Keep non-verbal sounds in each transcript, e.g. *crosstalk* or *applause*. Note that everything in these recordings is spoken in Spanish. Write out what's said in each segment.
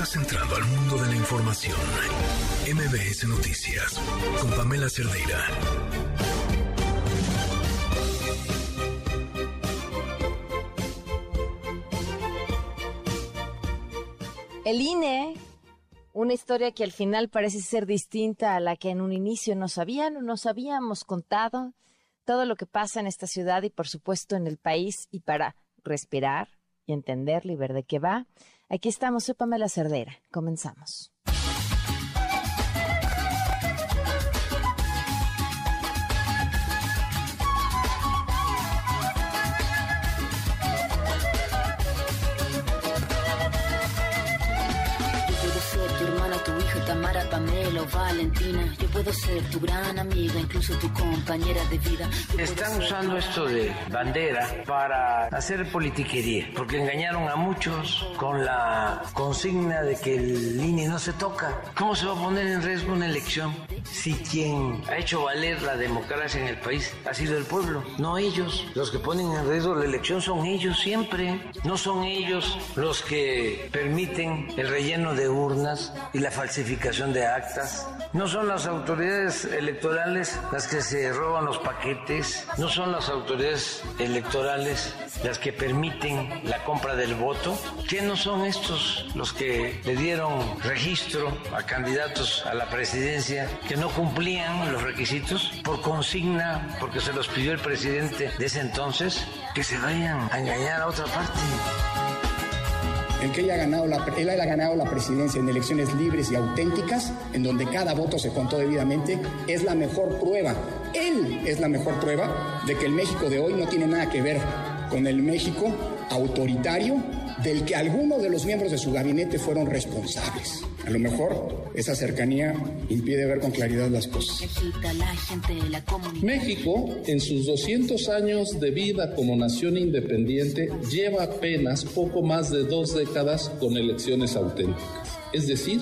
Estás entrando al mundo de la información. MBS Noticias con Pamela Cerdeira. El INE, una historia que al final parece ser distinta a la que en un inicio nos habían, nos habíamos contado, todo lo que pasa en esta ciudad y por supuesto en el país y para respirar y entenderlo y ver de qué va. Aquí estamos, soy Pamela Cerdera. Comenzamos. Valentina. Yo puedo ser tu gran amiga, incluso tu compañera de vida. Están usando esto de bandera para hacer politiquería, porque engañaron a muchos con la consigna de que el INE no se toca. ¿Cómo se va a poner en riesgo una elección si quien ha hecho valer la democracia en el país ha sido el pueblo, no ellos? Los que ponen en riesgo la elección son ellos siempre, no son ellos los que permiten el relleno de urnas y la falsificación de actas no son las autoridades electorales las que se roban los paquetes, no son las autoridades electorales las que permiten la compra del voto. ¿Qué no son estos los que le dieron registro a candidatos a la presidencia que no cumplían los requisitos por consigna, porque se los pidió el presidente de ese entonces? Que se vayan a engañar a otra parte en que él, ha ganado la, él ha ganado la presidencia en elecciones libres y auténticas, en donde cada voto se contó debidamente, es la mejor prueba. Él es la mejor prueba de que el México de hoy no tiene nada que ver con el México autoritario del que algunos de los miembros de su gabinete fueron responsables. A lo mejor esa cercanía impide ver con claridad las cosas. México, en sus 200 años de vida como nación independiente, lleva apenas poco más de dos décadas con elecciones auténticas. Es decir,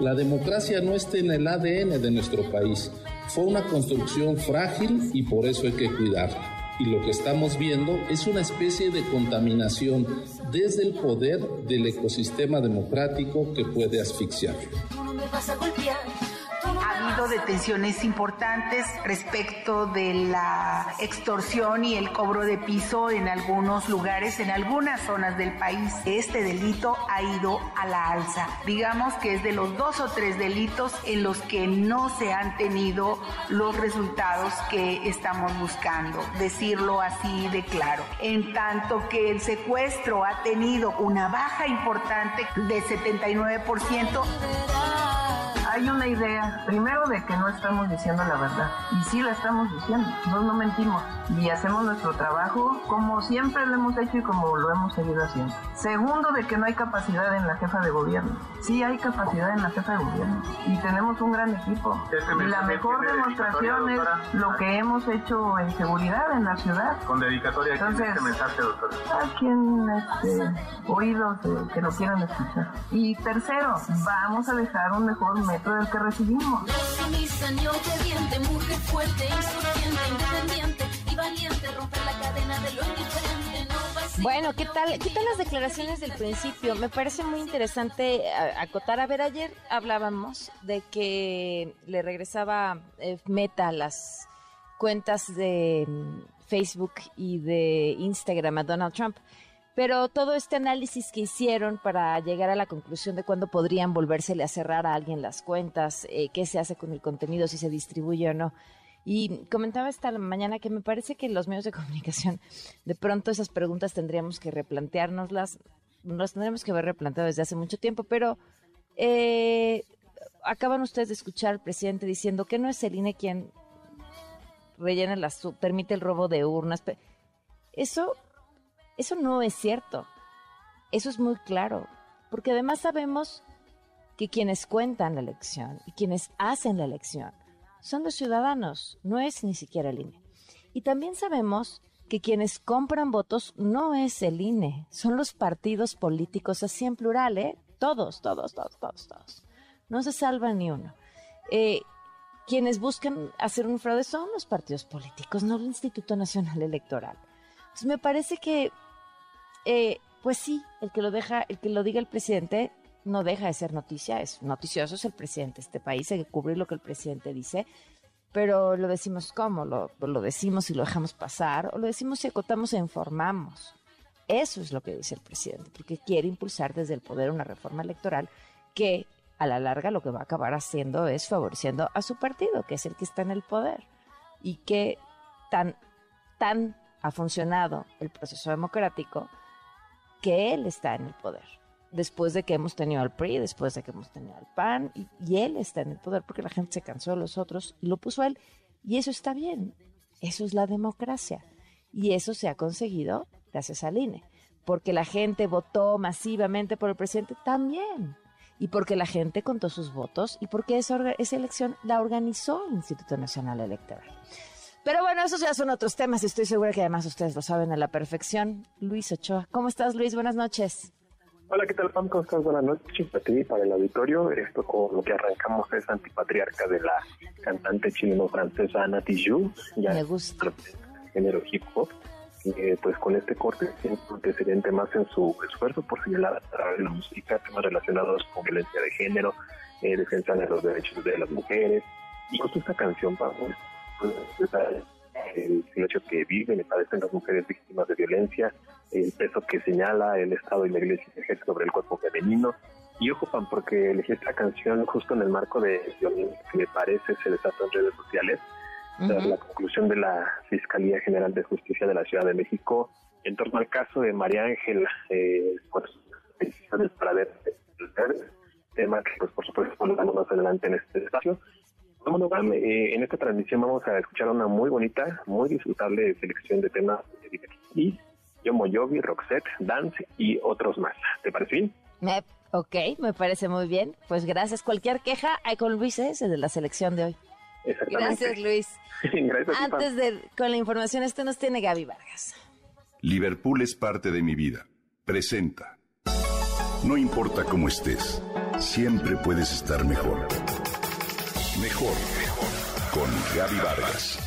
la democracia no está en el ADN de nuestro país. Fue una construcción frágil y por eso hay que cuidarla y lo que estamos viendo es una especie de contaminación desde el poder del ecosistema democrático que puede asfixiar habido detenciones importantes respecto de la extorsión y el cobro de piso en algunos lugares, en algunas zonas del país. Este delito ha ido a la alza. Digamos que es de los dos o tres delitos en los que no se han tenido los resultados que estamos buscando, decirlo así de claro. En tanto que el secuestro ha tenido una baja importante de 79%. Hay una idea, primero de que no estamos diciendo la verdad, y sí la estamos diciendo, no, no mentimos, y hacemos nuestro trabajo como siempre lo hemos hecho y como lo hemos seguido haciendo. Segundo, de que no hay capacidad en la jefa de gobierno. Sí hay capacidad en la jefa de gobierno, y tenemos un gran equipo. Y la mejor demostración es lo que hemos hecho en seguridad en la ciudad. Con dedicatoria Entonces, este mensaje, doctora. A quien este, oídos que lo quieran escuchar. Y tercero, vamos a dejar un mejor del que recibimos. Bueno, ¿qué tal, ¿qué tal las declaraciones del principio? Me parece muy interesante acotar. A ver, ayer hablábamos de que le regresaba eh, Meta las cuentas de mm, Facebook y de Instagram a Donald Trump. Pero todo este análisis que hicieron para llegar a la conclusión de cuándo podrían volvérsele a cerrar a alguien las cuentas, eh, qué se hace con el contenido, si se distribuye o no. Y comentaba esta mañana que me parece que los medios de comunicación, de pronto esas preguntas tendríamos que replanteárnoslas, nos tendríamos que haber replanteado desde hace mucho tiempo, pero eh, acaban ustedes de escuchar al presidente diciendo que no es el INE quien rellena las, permite el robo de urnas. Eso eso no es cierto. Eso es muy claro. Porque además sabemos que quienes cuentan la elección y quienes hacen la elección son los ciudadanos, no es ni siquiera el INE. Y también sabemos que quienes compran votos no es el INE, son los partidos políticos, así en plural, ¿eh? Todos, todos, todos, todos, todos. No se salva ni uno. Eh, quienes buscan hacer un fraude son los partidos políticos, no el Instituto Nacional Electoral. Entonces me parece que, eh, pues sí, el que lo deja, el que lo diga el presidente no deja de ser noticia, es noticioso, es el presidente de este país, hay que cubrir lo que el presidente dice, pero lo decimos cómo, lo, decimos y lo dejamos pasar, o lo decimos y acotamos e informamos. Eso es lo que dice el presidente, porque quiere impulsar desde el poder una reforma electoral que a la larga lo que va a acabar haciendo es favoreciendo a su partido, que es el que está en el poder, y que tan, tan ha funcionado el proceso democrático que él está en el poder. Después de que hemos tenido al PRI, después de que hemos tenido al PAN, y, él está en el poder porque la gente se cansó de los otros y lo puso a él. Y eso está bien. Eso es la democracia. Y eso se ha conseguido gracias al INE. Porque la gente votó masivamente por el presidente también. Y porque la gente contó sus votos y porque esa, esa elección la organizó el Instituto Nacional Electoral. Pero bueno, esos ya son otros temas y estoy segura que además ustedes lo saben a la perfección. Luis Ochoa. ¿Cómo estás, Luis? Buenas noches. Hola, ¿qué tal, Pam? ¿Cómo estás? Buenas noches para ti, para el auditorio. Esto con lo que arrancamos es antipatriarca de la cantante chileno-francesa Ana Tijoux. Ya Me gusta. Género hip hop. Eh, pues con este corte que sería más en su esfuerzo por señalar a través de la música temas relacionados con violencia de género, eh, defensa de los derechos de las mujeres. Y justo esta canción, Pam, el hecho que viven y padecen las mujeres víctimas de violencia, el peso que señala el Estado y la Iglesia sobre el cuerpo femenino. Y ocupan porque elegí esta canción justo en el marco de violencia que me parece se desató en redes sociales, tras la conclusión de la Fiscalía General de Justicia de la Ciudad de México en torno al caso de María Ángela, eh, pues, decisiones para ver el tema que pues por supuesto vamos más adelante en este espacio. Bueno, eh, en esta transmisión vamos a escuchar una muy bonita, muy disfrutable selección de temas de y Yomo Yogi, Roxette, Dance y otros más. ¿Te parece bien? Me, ok, me parece muy bien. Pues gracias. Cualquier queja hay con Luis ese de la selección de hoy. Gracias, Luis. *laughs* gracias, Antes de con la información, esto nos tiene Gaby Vargas. Liverpool es parte de mi vida. Presenta. No importa cómo estés, siempre puedes estar mejor. Mejor. Con Gaby Vargas.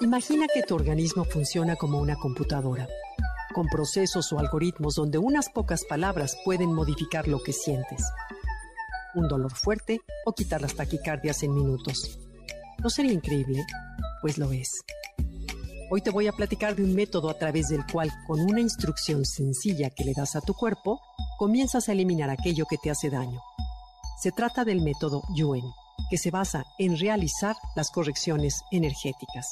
Imagina que tu organismo funciona como una computadora, con procesos o algoritmos donde unas pocas palabras pueden modificar lo que sientes. Un dolor fuerte o quitar las taquicardias en minutos. ¿No sería increíble? Pues lo es. Hoy te voy a platicar de un método a través del cual, con una instrucción sencilla que le das a tu cuerpo, comienzas a eliminar aquello que te hace daño. Se trata del método Yuen, que se basa en realizar las correcciones energéticas.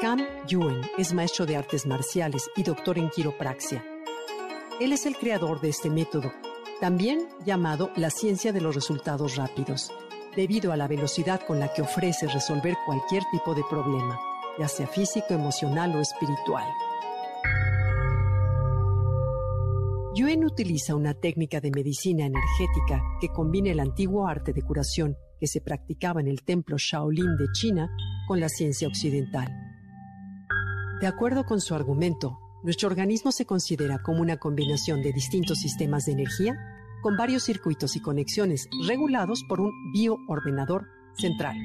Cam Yuen es maestro de artes marciales y doctor en quiropraxia. Él es el creador de este método, también llamado la ciencia de los resultados rápidos debido a la velocidad con la que ofrece resolver cualquier tipo de problema, ya sea físico, emocional o espiritual. Yuen utiliza una técnica de medicina energética que combina el antiguo arte de curación que se practicaba en el templo Shaolin de China con la ciencia occidental. De acuerdo con su argumento, nuestro organismo se considera como una combinación de distintos sistemas de energía con varios circuitos y conexiones regulados por un bioordenador central.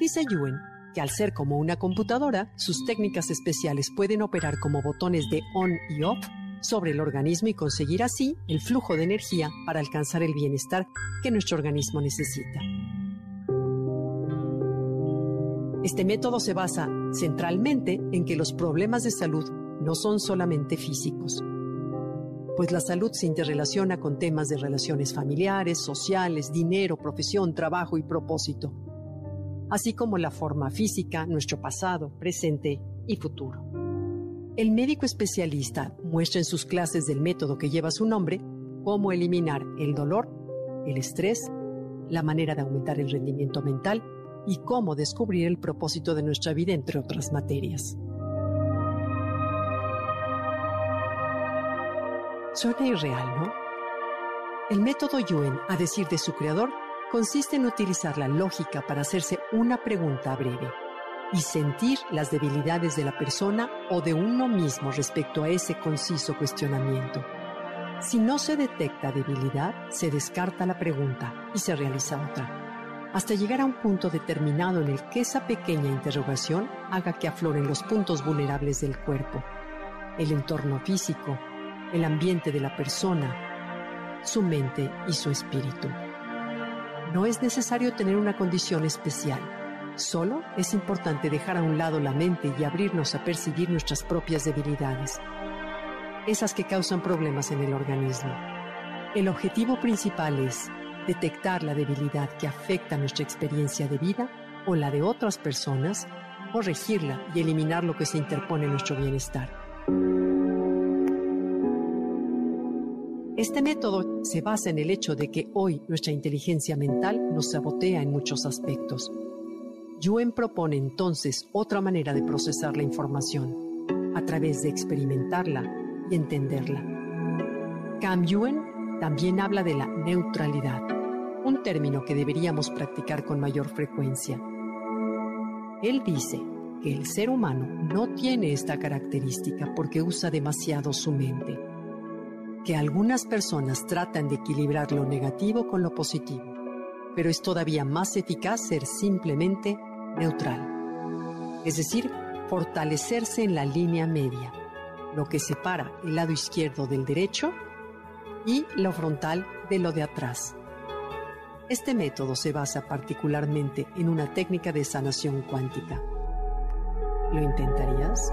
Dice Yuen que al ser como una computadora, sus técnicas especiales pueden operar como botones de on y off sobre el organismo y conseguir así el flujo de energía para alcanzar el bienestar que nuestro organismo necesita. Este método se basa centralmente en que los problemas de salud no son solamente físicos, pues la salud se interrelaciona con temas de relaciones familiares, sociales, dinero, profesión, trabajo y propósito, así como la forma física, nuestro pasado, presente y futuro. El médico especialista muestra en sus clases del método que lleva su nombre cómo eliminar el dolor, el estrés, la manera de aumentar el rendimiento mental y cómo descubrir el propósito de nuestra vida, entre otras materias. Suena irreal, ¿no? El método Yuen, a decir de su creador, consiste en utilizar la lógica para hacerse una pregunta breve y sentir las debilidades de la persona o de uno mismo respecto a ese conciso cuestionamiento. Si no se detecta debilidad, se descarta la pregunta y se realiza otra. hasta llegar a un punto determinado en el que esa pequeña interrogación haga que afloren los puntos vulnerables del cuerpo, el entorno físico, el ambiente de la persona, su mente y su espíritu. No es necesario tener una condición especial, solo es importante dejar a un lado la mente y abrirnos a percibir nuestras propias debilidades, esas que causan problemas en el organismo. El objetivo principal es detectar la debilidad que afecta nuestra experiencia de vida o la de otras personas, corregirla y eliminar lo que se interpone en nuestro bienestar. Este método se basa en el hecho de que hoy nuestra inteligencia mental nos sabotea en muchos aspectos. Yuen propone entonces otra manera de procesar la información, a través de experimentarla y entenderla. Cam Yuen también habla de la neutralidad un término que deberíamos practicar con mayor frecuencia. Él dice que el ser humano no tiene esta característica porque usa demasiado su mente, que algunas personas tratan de equilibrar lo negativo con lo positivo, pero es todavía más eficaz ser simplemente neutral, es decir, fortalecerse en la línea media, lo que separa el lado izquierdo del derecho y lo frontal de lo de atrás. Este método se basa particularmente en una técnica de sanación cuántica. ¿Lo intentarías?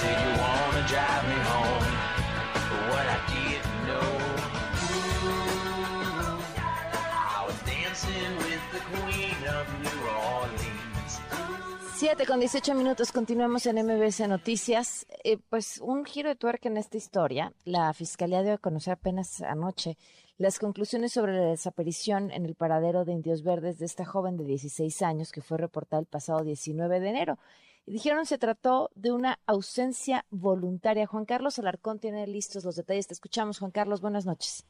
Said you wanna drive me home, but what I didn't know. I was dancing with the Queen of New Orleans. 7 con 18 minutos, continuamos en MBS Noticias. Eh, pues un giro de tuerca en esta historia. La Fiscalía dio a conocer apenas anoche las conclusiones sobre la desaparición en el paradero de Indios Verdes de esta joven de 16 años que fue reportada el pasado 19 de enero. Dijeron se trató de una ausencia voluntaria. Juan Carlos Alarcón tiene listos los detalles. Te escuchamos, Juan Carlos. Buenas noches.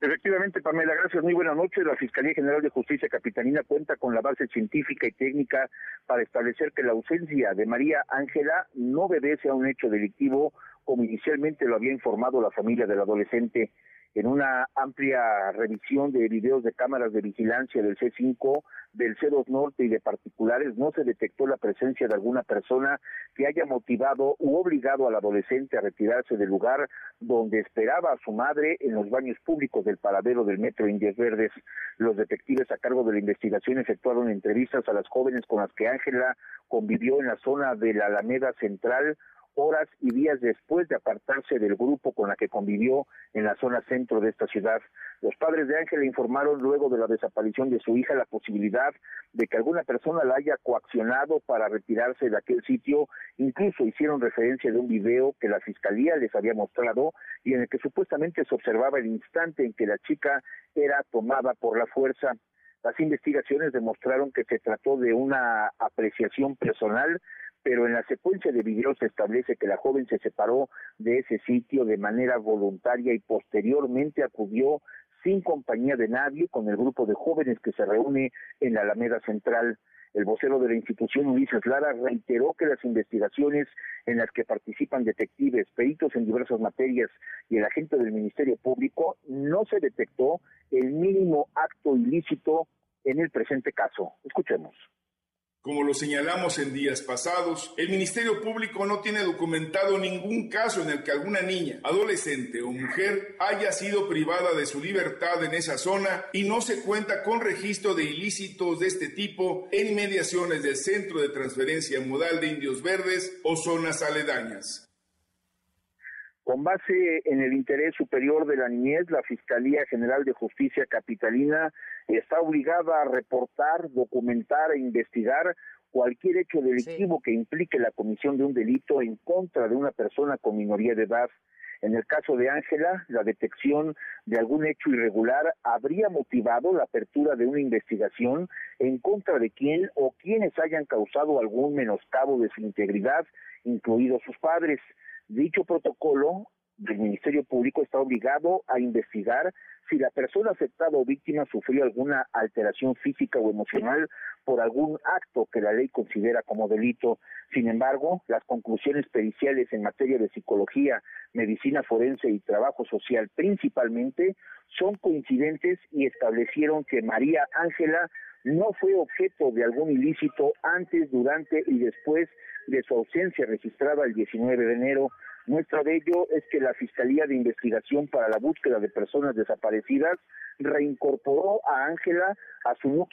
Efectivamente, Pamela, gracias. Muy buenas noches. La Fiscalía General de Justicia Capitanina cuenta con la base científica y técnica para establecer que la ausencia de María Ángela no obedece a un hecho delictivo, como inicialmente lo había informado la familia del adolescente en una amplia revisión de videos de cámaras de vigilancia del C5, del C2 Norte y de particulares, no se detectó la presencia de alguna persona que haya motivado u obligado al adolescente a retirarse del lugar donde esperaba a su madre en los baños públicos del paradero del Metro Indias Verdes. Los detectives a cargo de la investigación efectuaron entrevistas a las jóvenes con las que Ángela convivió en la zona de la Alameda Central, horas y días después de apartarse del grupo con la que convivió en la zona centro de esta ciudad. Los padres de Ángela informaron luego de la desaparición de su hija la posibilidad de que alguna persona la haya coaccionado para retirarse de aquel sitio, incluso hicieron referencia de un video que la fiscalía les había mostrado y en el que supuestamente se observaba el instante en que la chica era tomada por la fuerza. Las investigaciones demostraron que se trató de una apreciación personal pero en la secuencia de videos se establece que la joven se separó de ese sitio de manera voluntaria y posteriormente acudió sin compañía de nadie con el grupo de jóvenes que se reúne en la Alameda Central. El vocero de la institución, Ulises Lara, reiteró que las investigaciones en las que participan detectives, peritos en diversas materias y el agente del Ministerio Público no se detectó el mínimo acto ilícito en el presente caso. Escuchemos. Como lo señalamos en días pasados, el Ministerio Público no tiene documentado ningún caso en el que alguna niña, adolescente o mujer haya sido privada de su libertad en esa zona y no se cuenta con registro de ilícitos de este tipo en inmediaciones del Centro de Transferencia Modal de Indios Verdes o zonas aledañas. Con base en el interés superior de la niñez, la Fiscalía General de Justicia Capitalina está obligada a reportar, documentar e investigar cualquier hecho delictivo que implique la comisión de un delito en contra de una persona con minoría de edad. En el caso de Ángela, la detección de algún hecho irregular habría motivado la apertura de una investigación en contra de quien o quienes hayan causado algún menoscabo de su integridad, incluidos sus padres. Dicho protocolo del Ministerio Público está obligado a investigar si la persona afectada o víctima sufrió alguna alteración física o emocional por algún acto que la ley considera como delito. Sin embargo, las conclusiones periciales en materia de psicología, medicina forense y trabajo social principalmente son coincidentes y establecieron que María Ángela no fue objeto de algún ilícito antes, durante y después de su ausencia registrada el 19 de enero Muestra de ello es que la Fiscalía de Investigación para la Búsqueda de Personas Desaparecidas reincorporó a Ángela a su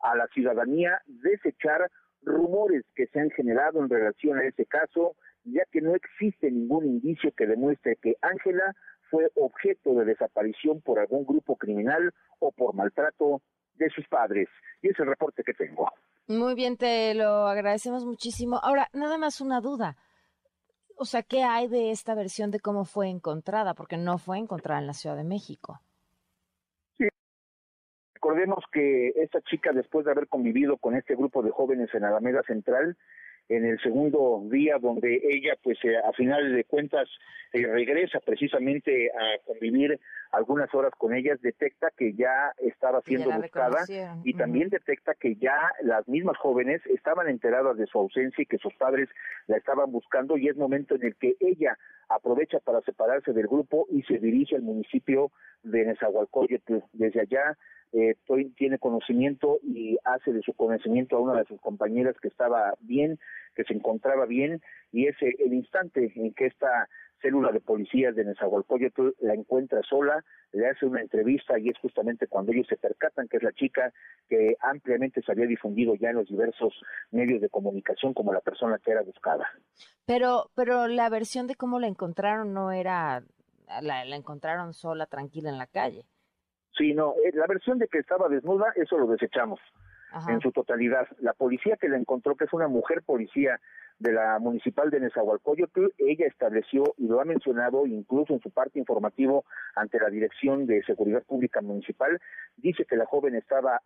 a la ciudadanía desechar rumores que se han generado en relación a ese caso, ya que no existe ningún indicio que demuestre que Ángela fue objeto de desaparición por algún grupo criminal o por maltrato de sus padres. Y es el reporte que tengo. Muy bien, te lo agradecemos muchísimo. Ahora, nada más una duda o sea, ¿qué hay de esta versión de cómo fue encontrada? Porque no fue encontrada en la Ciudad de México. Sí. Recordemos que esta chica, después de haber convivido con este grupo de jóvenes en Alameda Central, en el segundo día donde ella pues eh, a final de cuentas eh, regresa precisamente a convivir algunas horas con ellas detecta que ya estaba siendo buscada y también detecta que ya las mismas jóvenes estaban enteradas de su ausencia y que sus padres la estaban buscando y es momento en el que ella aprovecha para separarse del grupo y se dirige al municipio de Nezahualcóyotl. Desde allá eh, tiene conocimiento y hace de su conocimiento a una de sus compañeras que estaba bien, que se encontraba bien, y es el instante en que esta célula de policías de Nezahualcóyotl la encuentra sola, le hace una entrevista y es justamente cuando ellos se percatan que es la chica que ampliamente se había difundido ya en los diversos medios de comunicación como la persona que era buscada. Pero, pero la versión de cómo la encontraron no era, la encontraron sola, tranquila en la calle. Sí, no, eh, la versión de que estaba desnuda, eso lo desechamos en su totalidad. La policía que la encontró, que es una mujer policía de la municipal de Nezahualcóyotl, ella estableció y lo ha mencionado incluso en su parte informativo ante la Dirección de Seguridad Pública Municipal, dice que la joven estaba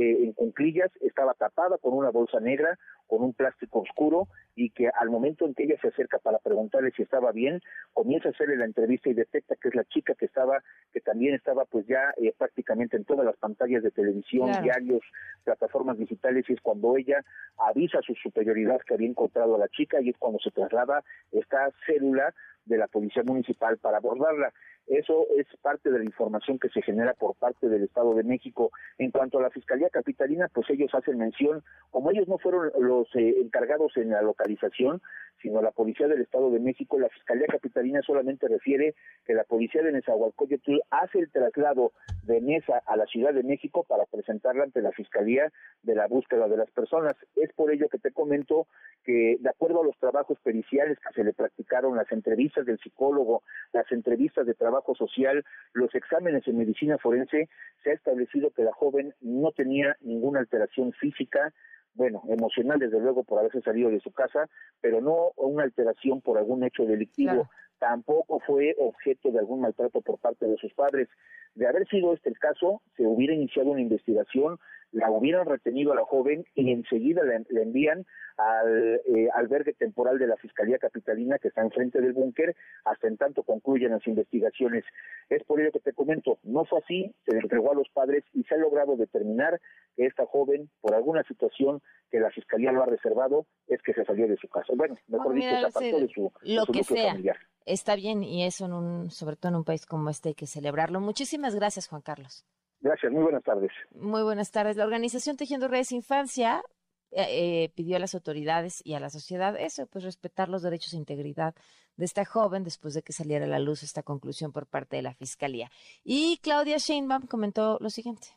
eh, en cunclillas, estaba tapada con una bolsa negra, con un plástico oscuro y que al momento en que ella se acerca para preguntarle si estaba bien, comienza a hacerle la entrevista y detecta que es la chica que estaba, que también estaba pues ya eh, prácticamente en todas las pantallas de televisión, diarios, plataformas digitales y es cuando ella avisa a su superioridad que había encontrado a la chica y es cuando se traslada esta célula de la Policía Municipal para abordarla. Eso es parte de la información que se genera por parte del Estado de México. En cuanto a la Fiscalía Capitalina, pues ellos hacen mención, como ellos no fueron los eh, encargados en la localización, sino la Policía del Estado de México, la Fiscalía Capitalina solamente refiere que la Policía de Nezahualcóyotl hace el traslado de Mesa a la Ciudad de México para presentarla ante la Fiscalía de la búsqueda de las personas. Es por ello que te comento que, de acuerdo a los trabajos periciales que se le practicaron, las entrevistas del psicólogo, las entrevistas de trabajo, social, los exámenes en medicina forense, se ha establecido que la joven no tenía ninguna alteración física, bueno, emocional desde luego por haberse salido de su casa, pero no una alteración por algún hecho delictivo. Tampoco fue objeto de algún maltrato por parte de sus padres. De haber sido este el caso, se hubiera iniciado una investigación, la hubieran retenido a la joven y enseguida la, envían al eh, albergue temporal de la Fiscalía Capitalina que está enfrente del búnker hasta en tanto concluyan las investigaciones. Es por ello que te comento, no fue así, se le entregó a los padres y se ha logrado determinar que esta joven, por alguna situación que la Fiscalía lo ha reservado, es que se salió de su casa. Bueno, mejor dicho, se apartó de su, lo que sea. familiar. Está bien y eso en un, sobre todo en un país como este hay que celebrarlo. Muchísimas gracias, Juan Carlos. Gracias, muy buenas tardes. Muy buenas tardes. La organización Tejiendo Redes Infancia eh, eh, pidió a las autoridades y a la sociedad eso, pues respetar los derechos e integridad de esta joven después de que saliera a la luz esta conclusión por parte de la Fiscalía. Y Claudia Sheinbaum comentó lo siguiente.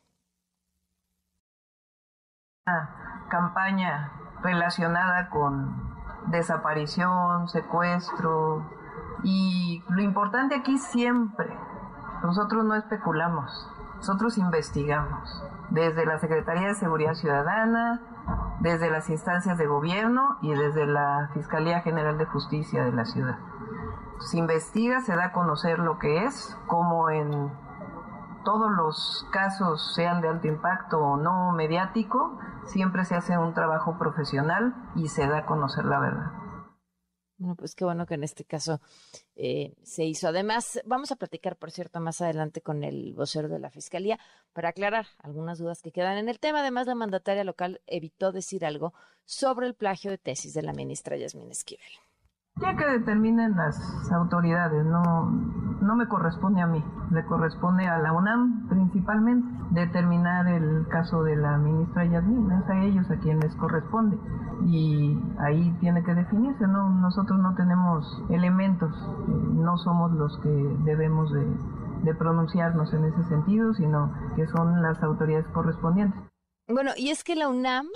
Una campaña relacionada con desaparición, secuestro y lo importante aquí siempre, nosotros no especulamos, nosotros investigamos. Desde la Secretaría de Seguridad Ciudadana, desde las instancias de gobierno y desde la Fiscalía General de Justicia de la ciudad. Se investiga, se da a conocer lo que es, como en todos los casos, sean de alto impacto o no mediático, siempre se hace un trabajo profesional y se da a conocer la verdad. Bueno, pues qué bueno que en este caso eh, se hizo. Además, vamos a platicar, por cierto, más adelante con el vocero de la Fiscalía para aclarar algunas dudas que quedan en el tema. Además, la mandataria local evitó decir algo sobre el plagio de tesis de la ministra Yasmín Esquivel. Ya que determinen las autoridades, no, no me corresponde a mí, le corresponde a la UNAM principalmente determinar el caso de la ministra Yasmín, es a ellos a quienes corresponde y ahí tiene que definirse, no nosotros no tenemos elementos, no somos los que debemos de, de pronunciarnos en ese sentido, sino que son las autoridades correspondientes. Bueno, y es que la UNAM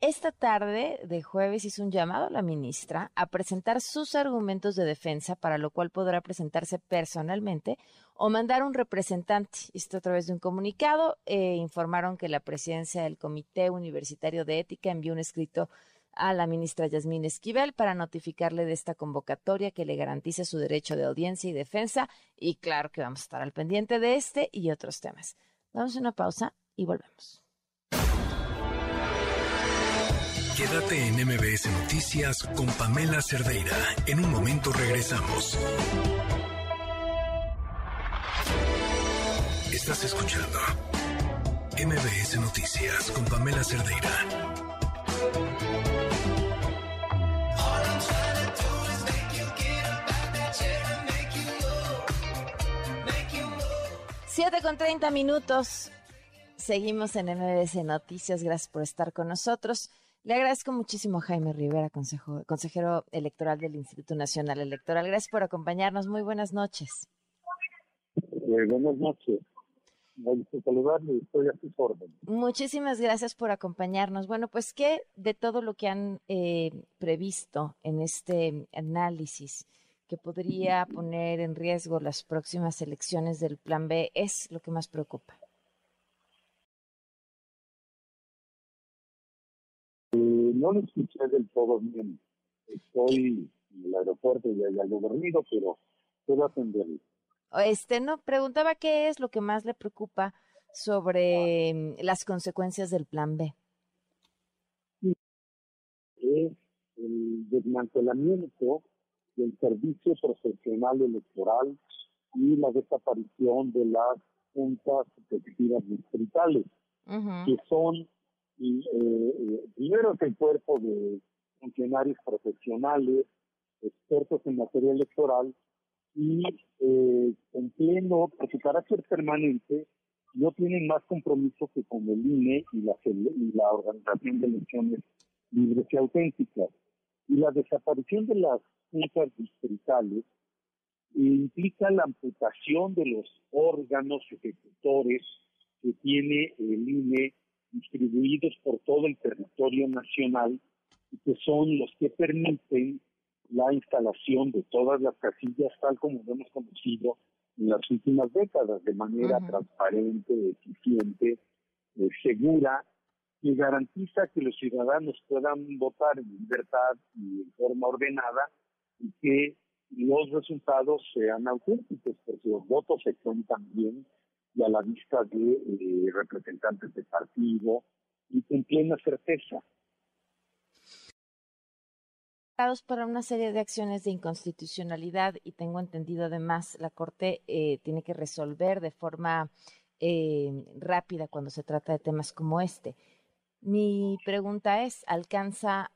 esta tarde de jueves hizo un llamado a la ministra a presentar sus argumentos de defensa, para lo cual podrá presentarse personalmente o mandar un representante. Esto a través de un comunicado. Eh, informaron que la presidencia del Comité Universitario de Ética envió un escrito a la ministra Yasmín Esquivel para notificarle de esta convocatoria que le garantice su derecho de audiencia y defensa. Y claro que vamos a estar al pendiente de este y otros temas. Vamos a una pausa y volvemos. Quédate en MBS Noticias con Pamela Cerdeira. En un momento regresamos. Estás escuchando MBS Noticias con Pamela Cerdeira. Siete con treinta minutos. Seguimos en MBS Noticias. Gracias por estar con nosotros. Le agradezco muchísimo a Jaime Rivera, consejo, consejero electoral del Instituto Nacional Electoral. Gracias por acompañarnos. Muy buenas noches. Eh, buenas noches. saludarle, estoy a sus órdenes. Muchísimas gracias por acompañarnos. Bueno, pues, ¿qué de todo lo que han eh, previsto en este análisis que podría poner en riesgo las próximas elecciones del Plan B es lo que más preocupa? No lo escuché del todo bien. Estoy en el aeropuerto y hay algo dormido, pero puedo atenderlo. Este, no, preguntaba qué es lo que más le preocupa sobre mm, las consecuencias del plan B. Es el desmantelamiento del servicio profesional electoral y la desaparición de las juntas efectivas distritales, que son y eh, primero es el cuerpo de funcionarios profesionales, expertos en materia electoral y eh, en pleno, por su carácter permanente, no tienen más compromiso que con el INE y la, y la organización de elecciones libres y auténticas. Y la desaparición de las juntas distritales implica la amputación de los órganos ejecutores que tiene el INE distribuidos por todo el territorio nacional y que son los que permiten la instalación de todas las casillas tal como lo hemos conocido en las últimas décadas, de manera transparente, eficiente, eh, segura, y garantiza que los ciudadanos puedan votar en libertad y en forma ordenada y que los resultados sean auténticos, porque los votos se cuentan bien y a la vista de eh, representantes de partido y con plena certeza. para una serie de acciones de inconstitucionalidad y tengo entendido además la Corte eh, tiene que resolver de forma eh, rápida cuando se trata de temas como este. Mi pregunta es, ¿alcanza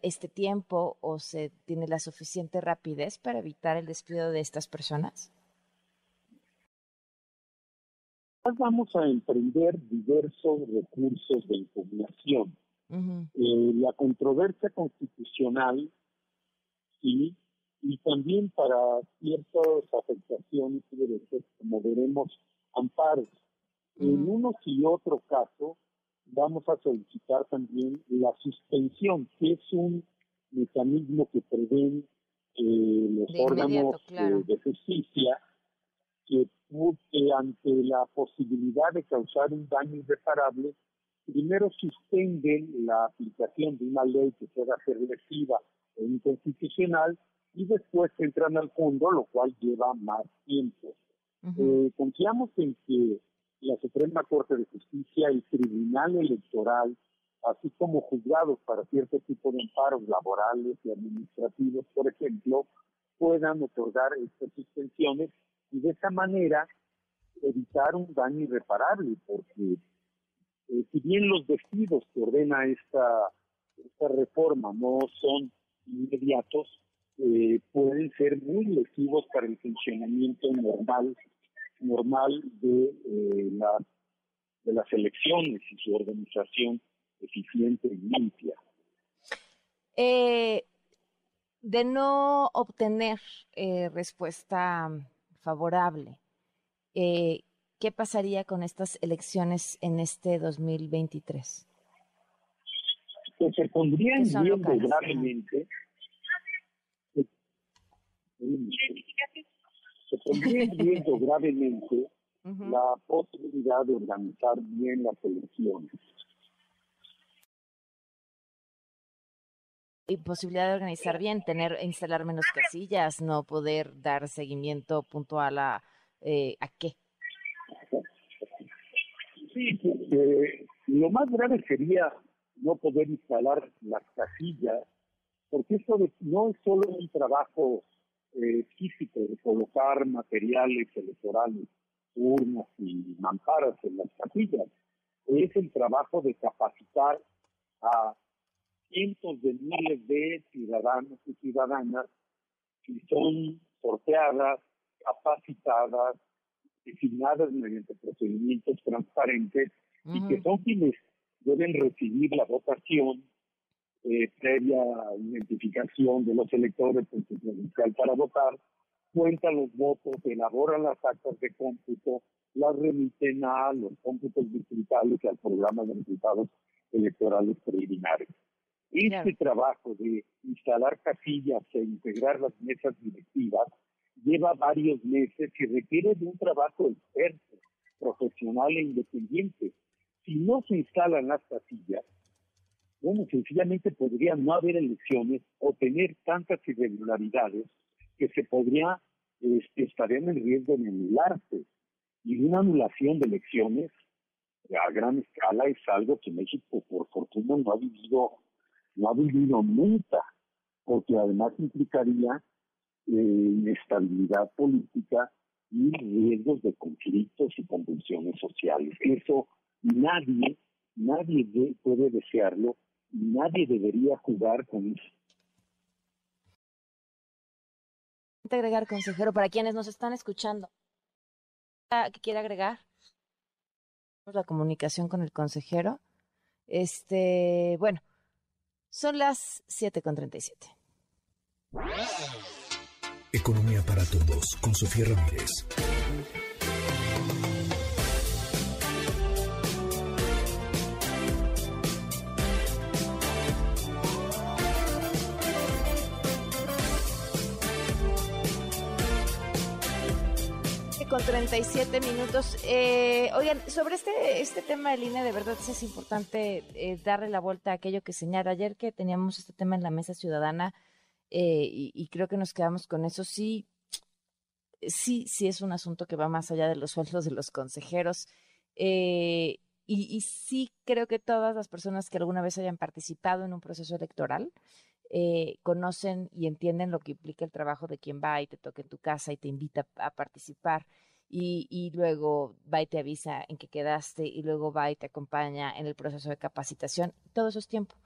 este tiempo o se tiene la suficiente rapidez para evitar el despido de estas personas? Vamos a emprender diversos recursos de impugnación. Eh, la controversia constitucional, sí, y también para ciertas afectaciones y derechos, como veremos, amparos. En uno y otro caso, vamos a solicitar también la suspensión, que es un mecanismo que prevén eh, los órganos eh, de justicia que ante la posibilidad de causar un daño irreparable primero suspenden la aplicación de una ley que pueda ser lesiva e inconstitucional y después entran al fondo, lo cual lleva más tiempo. Eh, confiamos en que la Suprema Corte de Justicia, el Tribunal Electoral, así como juzgados para cierto tipo de amparos laborales y administrativos, por ejemplo, puedan otorgar estas suspensiones y de esa manera evitar un daño irreparable, porque eh, si bien los despidos que ordena esta, reforma no son inmediatos, eh, pueden ser muy lesivos para el funcionamiento normal normal de, eh, de las elecciones y su organización eficiente y limpia. Eh, de no obtener respuesta favorable, eh, ¿qué pasaría con estas elecciones en este 2023? Pues se pondría en riesgo gravemente. Se pondría *laughs* en riesgo gravemente la posibilidad de organizar bien las elecciones. Imposibilidad de organizar bien, tener, instalar menos casillas, no poder dar seguimiento puntual a, eh, ¿a qué? Sí, eh, lo más grave sería no poder instalar las casillas, porque esto no es solo un trabajo eh, físico de colocar materiales electorales, urnas y mamparas en las casillas, es el trabajo de capacitar a cientos de miles de ciudadanos y ciudadanas que son sorteadas, capacitadas, designadas mediante procedimientos transparentes y que son quienes deben recibir la votación eh, previa identificación de los electores en su credencial para votar, cuentan los votos, elaboran las actas de cómputo, las remiten a los cómputos distritales y al programa de resultados electorales preliminares. Este trabajo de instalar casillas e integrar las mesas directivas lleva varios meses y requiere de un trabajo experto, profesional e independiente. Si no se instalan las casillas, bueno, sencillamente podría no haber elecciones o tener tantas irregularidades que se podría, este, estarían en riesgo de anularse. Y una anulación de elecciones a gran escala es algo que México, por fortuna, no ha vivido no ha vivido nunca, porque además implicaría eh, inestabilidad política y riesgos de conflictos y convulsiones sociales. Eso nadie, nadie puede desearlo nadie debería jugar con eso. agregar, consejero, para quienes nos están escuchando, ¿qué quiere agregar? La comunicación con el consejero. Este, bueno, son las 7.37. Economía para todos con Sofía Ramírez. Con 37 minutos. Eh, oigan, sobre este, este tema de línea, de verdad es importante eh, darle la vuelta a aquello que señala. Ayer que teníamos este tema en la mesa ciudadana eh, y, creo que nos quedamos con eso, sí, sí, sí es un asunto que va más allá de los *laughs* sueldos de los consejeros. y, y sí creo que todas las personas que alguna vez hayan participado en un proceso electoral, eh, conocen y entienden lo que implica el trabajo de quien va y te toca en tu casa y te invita a participar. Y, luego va y te avisa en que quedaste y luego va y te acompaña en el proceso de capacitación. Todo eso es tiempo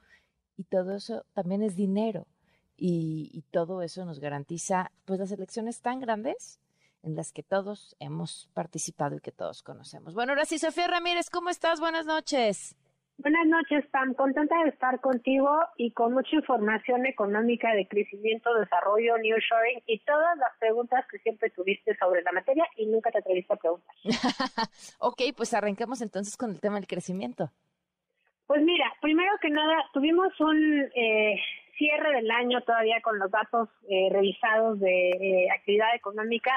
y todo eso también es dinero y, y todo eso nos garantiza pues las elecciones tan grandes en las que todos hemos participado y que todos conocemos. Bueno, ahora sí, Sofía Ramírez, ¿cómo estás? Buenas noches. Buenas noches, Pam. Contenta de estar contigo y con mucha información económica de crecimiento, desarrollo, nearshoring y todas las preguntas que siempre tuviste sobre la materia y nunca te atreviste a preguntar. *laughs* ok, pues arranquemos entonces con el tema del crecimiento. Pues mira, primero que nada, tuvimos un eh, cierre del año todavía con los datos eh, revisados de eh, actividad económica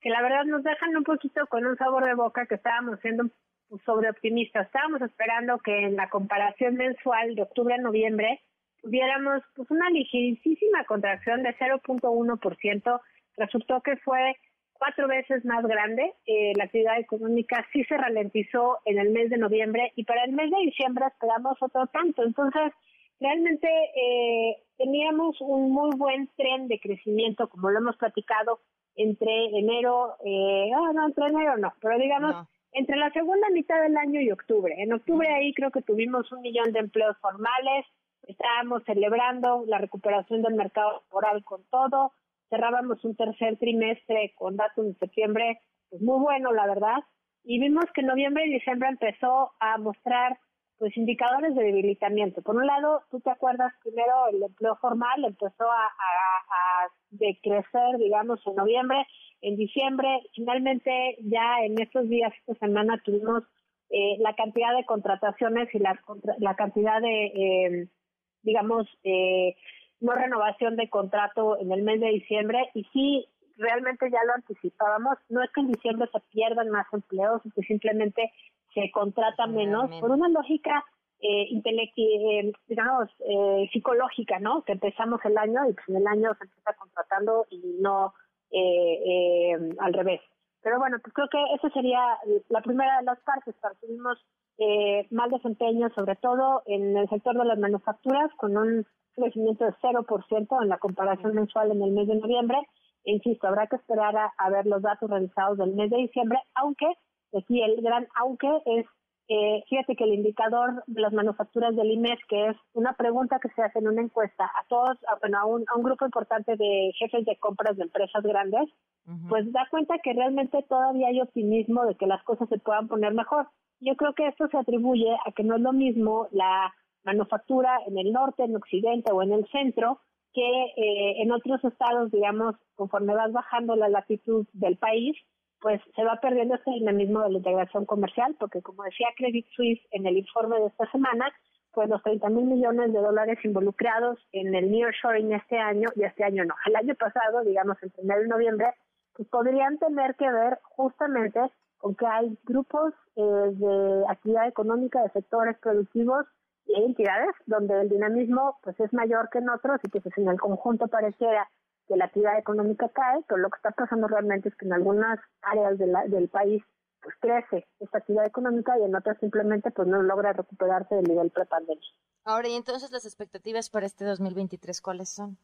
que la verdad nos dejan un poquito con un sabor de boca que estábamos siendo pues, sobre optimistas. Estábamos esperando que en la comparación mensual de octubre a noviembre tuviéramos pues una ligerísima contracción de 0.1%. Resultó que fue cuatro veces más grande. Eh, la actividad económica sí se ralentizó en el mes de noviembre y para el mes de diciembre esperamos otro tanto. Entonces, realmente eh, teníamos un muy buen tren de crecimiento, como lo hemos platicado, entre enero, eh, ah, no, entre enero no, pero digamos, entre la segunda mitad del año y octubre. En octubre ahí creo que tuvimos un millón de empleos formales, estábamos celebrando la recuperación del mercado laboral con todo, cerrábamos un tercer trimestre con datos de septiembre pues muy bueno, la verdad, y vimos que noviembre y diciembre empezó a mostrar pues indicadores de debilitamiento. Por un lado, tú te acuerdas, primero el empleo formal empezó a, a, decrecer, digamos, en noviembre, en diciembre, finalmente ya en estos días, esta semana tuvimos eh, la cantidad de contrataciones y la, la cantidad de, eh, digamos, eh, no renovación de contrato en el mes de diciembre. Y sí, realmente ya lo anticipábamos, no es que en diciembre se pierdan más empleos, es que simplemente se contrata menos por una lógica eh, eh digamos, eh, psicológica, ¿no? Que empezamos el año y pues en el año se empieza contratando y no eh, eh, al revés. Pero bueno, pues creo que esa sería la primera de las partes. Tuvimos eh, mal desempeño, sobre todo en el sector de las manufacturas, con un crecimiento de 0% en la comparación mensual en el mes de noviembre. Insisto, habrá que esperar a ver los datos realizados del mes de diciembre, aunque Aquí el gran aunque es, eh, fíjate que el indicador de las manufacturas del IMES, que es una pregunta que se hace en una encuesta a todos, a, bueno, a un, a un grupo importante de jefes de compras de empresas grandes, pues da cuenta que realmente todavía hay optimismo de que las cosas se puedan poner mejor. Yo creo que esto se atribuye a que no es lo mismo la manufactura en el norte, en occidente o en el centro que eh, en otros estados, digamos, conforme vas bajando la latitud del país, pues se va perdiendo este dinamismo de la integración comercial, porque como decía Credit Suisse en el informe de esta semana, pues los 30 mil millones de dólares involucrados en el nearshoring este año, y este año no, el año pasado, digamos, en enero y noviembre, pues podrían tener que ver justamente con que hay grupos eh, de actividad económica, de sectores productivos y entidades donde el dinamismo pues es mayor que en otros y que pues en el conjunto pareciera que la actividad económica cae, pero lo que está pasando realmente es que en algunas áreas del país pues crece esta actividad económica y en otras simplemente pues no logra recuperarse del nivel prepandémico. Ahora, y entonces las expectativas para este 2023, ¿cuáles son?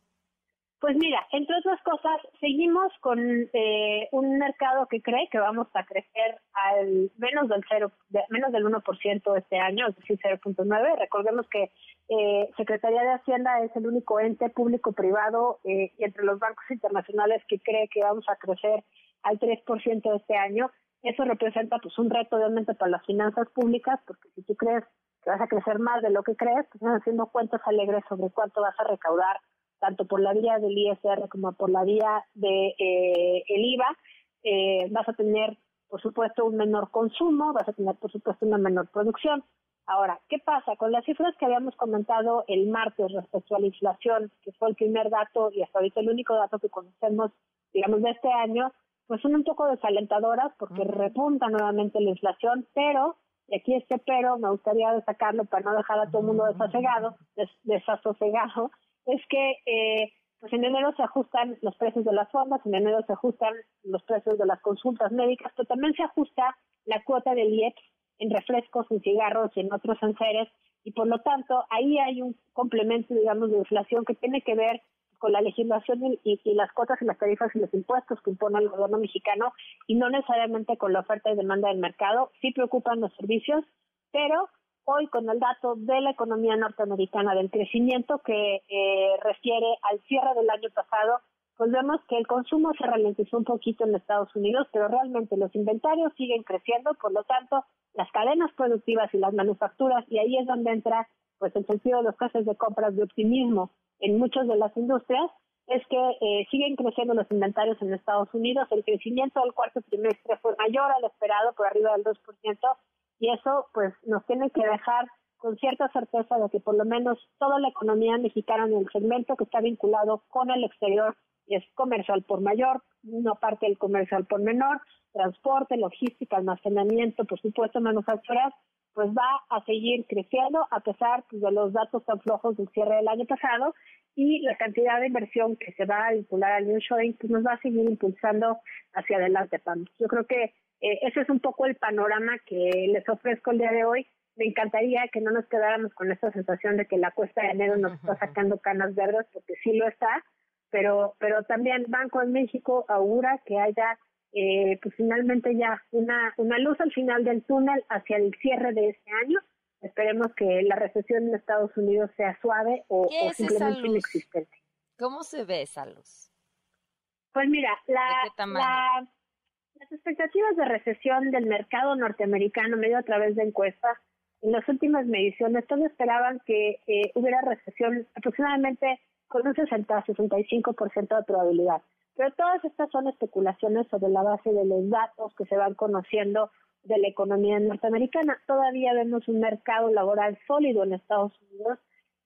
Pues mira, entre otras cosas, seguimos con eh, un mercado que cree que vamos a crecer al menos del cero, menos del 1% este año, es decir, 0.9. Recordemos que eh, Secretaría de Hacienda es el único ente público-privado eh, y entre los bancos internacionales que cree que vamos a crecer al 3% este año. Eso representa pues un reto obviamente para las finanzas públicas, porque si tú crees que vas a crecer más de lo que crees, pues estás haciendo cuentas alegres sobre cuánto vas a recaudar tanto por la vía del ISR como por la vía de eh, el IVA, eh, vas a tener, por supuesto, un menor consumo, vas a tener, por supuesto, una menor producción. Ahora, ¿qué pasa? Con las cifras que habíamos comentado el martes respecto a la inflación, que fue el primer dato y hasta ahorita el único dato que conocemos, digamos, de este año, pues son un poco desalentadoras porque repunta nuevamente la inflación, pero, y aquí este pero, me gustaría destacarlo para no dejar a todo el mundo desasegado, desasosegado, es que eh, pues en enero se ajustan los precios de las fondas, en enero se ajustan los precios de las consultas médicas, pero también se ajusta la cuota del IEPS en refrescos, en cigarros y en otros enseres, y por lo tanto ahí hay un complemento, digamos, de inflación que tiene que ver con la legislación y, y, las cuotas y las tarifas y los impuestos que impone el gobierno mexicano y no necesariamente con la oferta y demanda del mercado. Sí preocupan los servicios, pero hoy con el dato de la economía norteamericana del crecimiento que eh, refiere al cierre del año pasado, pues vemos que el consumo se ralentizó un poquito en Estados Unidos, pero realmente los inventarios siguen creciendo, por lo tanto, las cadenas productivas y las manufacturas, y ahí es donde entra pues el sentido de los casos de compras de optimismo en muchas de las industrias, es que eh, siguen creciendo los inventarios en Estados Unidos, el crecimiento del cuarto trimestre fue mayor al esperado, por arriba del 2%, y eso pues nos tiene que dejar con cierta certeza de que por lo menos toda la economía mexicana en el segmento que está vinculado con el exterior es comercial por mayor, no parte del comercial por menor, transporte, logística, almacenamiento, por supuesto, manufacturas, pues va a seguir creciendo a pesar pues, de los datos tan flojos del cierre del año pasado y la cantidad de inversión que se va a vincular al nearshoring pues nos va a seguir impulsando hacia adelante, Pam. Yo creo que eh, ese es un poco el panorama que les ofrezco el día de hoy. Me encantaría que no nos quedáramos con esta sensación de que la cuesta de enero nos está sacando canas verdes, porque sí lo está, pero, pero también Banco de México augura que haya eh, pues finalmente ya una, una luz al final del túnel hacia el cierre de este año. Esperemos que la recesión en Estados Unidos sea suave o, simplemente inexistente. ¿Cómo se ve esa luz? Pues mira, la, las expectativas de recesión del mercado norteamericano medio a través de encuestas, en las últimas mediciones todos esperaban que eh, hubiera recesión aproximadamente con un 60-65% de probabilidad. Pero todas estas son especulaciones sobre la base de los datos que se van conociendo de la economía norteamericana. Todavía vemos un mercado laboral sólido en Estados Unidos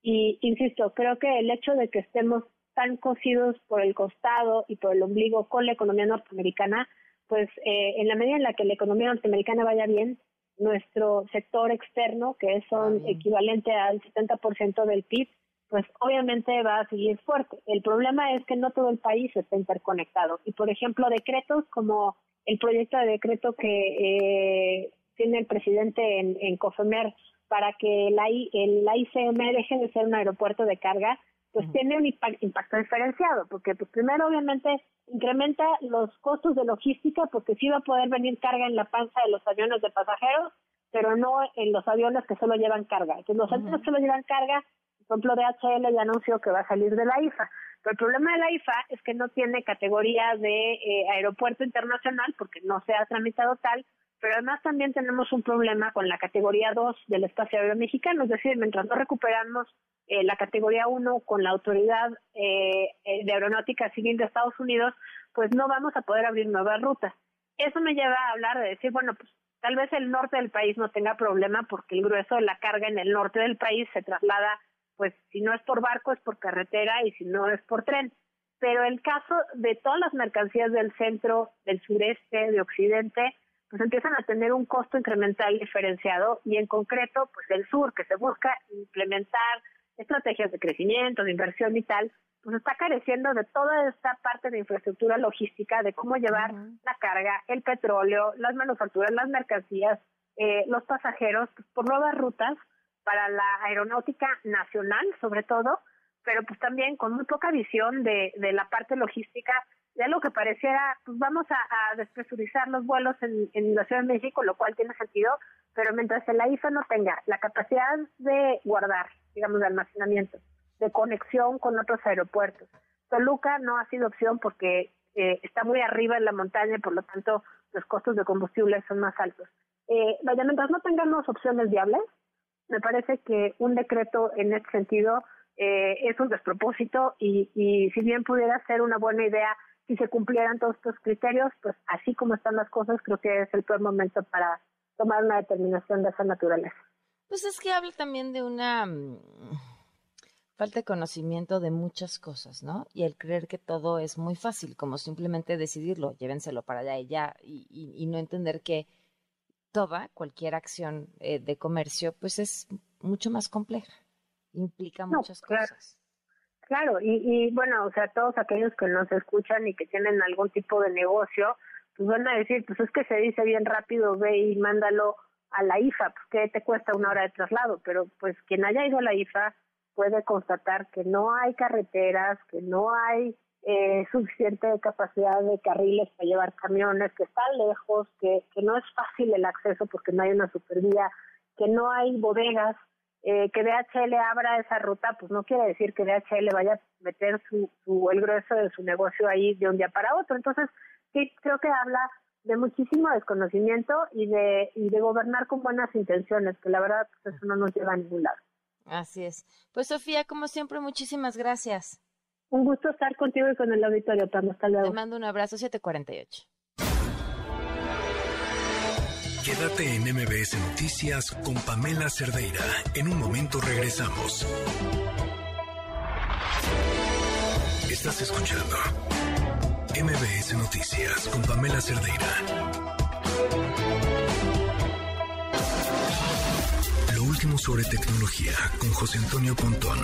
y, insisto, creo que el hecho de que estemos tan cosidos por el costado y por el ombligo con la economía norteamericana, pues eh, en la medida en la que la economía norteamericana vaya bien, nuestro sector externo, que es un equivalente al 70% del PIB, pues obviamente va a seguir fuerte. El problema es que no todo el país está interconectado. Y por ejemplo, decretos como el proyecto de decreto que eh, tiene el presidente en, en COFEMER para que el, la ICM deje de ser un aeropuerto de carga, pues tiene un impacto diferenciado, porque pues primero obviamente incrementa los costos de logística, porque sí va a poder venir carga en la panza de los aviones de pasajeros, pero no en los aviones que solo llevan carga. Entonces los aviones que solo llevan carga por ejemplo, DHL ya anunció que va a salir de la IFA. Pero el problema de la IFA es que no tiene categoría de eh, aeropuerto internacional porque no se ha tramitado tal, pero además también tenemos un problema con la categoría 2 del espacio aéreo mexicano, es decir, mientras no recuperamos eh, la categoría 1 con la autoridad eh, de aeronáutica civil de Estados Unidos, pues no vamos a poder abrir nuevas rutas. Eso me lleva a hablar de decir, bueno, pues tal vez el norte del país no tenga problema porque el grueso de la carga en el norte del país se traslada pues si no es por barco es por carretera y si no es por tren. Pero el caso de todas las mercancías del centro, del sureste, de occidente, pues empiezan a tener un costo incremental diferenciado y en concreto, pues el sur, que se busca implementar estrategias de crecimiento, de inversión y tal, pues está careciendo de toda esta parte de infraestructura logística, de cómo llevar la carga, el petróleo, las manufacturas, las mercancías, eh, los pasajeros, pues, por nuevas rutas para la aeronáutica nacional, sobre todo, pero pues también con muy poca visión de, de la parte logística de algo que pareciera, pues vamos a, despresurizar los vuelos en, en, la Ciudad de México, lo cual tiene sentido, pero mientras el IFA no tenga la capacidad de guardar, digamos, de almacenamiento, de conexión con otros aeropuertos. Toluca no ha sido opción porque eh, está muy arriba en la montaña y por lo tanto los costos de combustible son más altos. Eh, vaya, mientras no tengamos opciones viables, me parece que un decreto en este sentido eh, es un despropósito y, y si bien pudiera ser una buena idea si se cumplieran todos estos criterios, pues así como están las cosas, creo que es el peor momento para tomar una determinación de esa naturaleza. Pues es que habla también de una mm, falta de conocimiento de muchas cosas, ¿no? Y el creer que todo es muy fácil, como simplemente decidirlo, llévenselo para allá y ya, y, y no entender que toda, cualquier acción eh, de comercio, pues es mucho más compleja, implica muchas cosas. Claro, y, y bueno, o sea, todos aquellos que nos escuchan y que tienen algún tipo de negocio, pues van a decir, pues es que se dice bien rápido, ve y mándalo a la IFA, pues que te cuesta una hora de traslado, pero pues quien haya ido a la IFA puede constatar que no hay carreteras, que no hay eh, suficiente capacidad de carriles para llevar camiones, que están lejos, que, que no es fácil el acceso porque no hay una supervía, que no hay bodegas, eh, que DHL abra esa ruta, pues no quiere decir que DHL vaya a meter su, su, el grueso de su negocio ahí de un día para otro. Entonces, sí, creo que habla de muchísimo desconocimiento y de, y de gobernar con buenas intenciones, que la verdad pues eso no nos lleva a ningún lado. Así es. Pues Sofía, como siempre, muchísimas gracias. Un gusto estar contigo y con el auditorio, Pam. Hasta luego. Te mando un abrazo, 748. Quédate en MBS Noticias con Pamela Cerdeira. En un momento regresamos. Estás escuchando MBS Noticias con Pamela Cerdeira. Lo último sobre tecnología con José Antonio Pontón.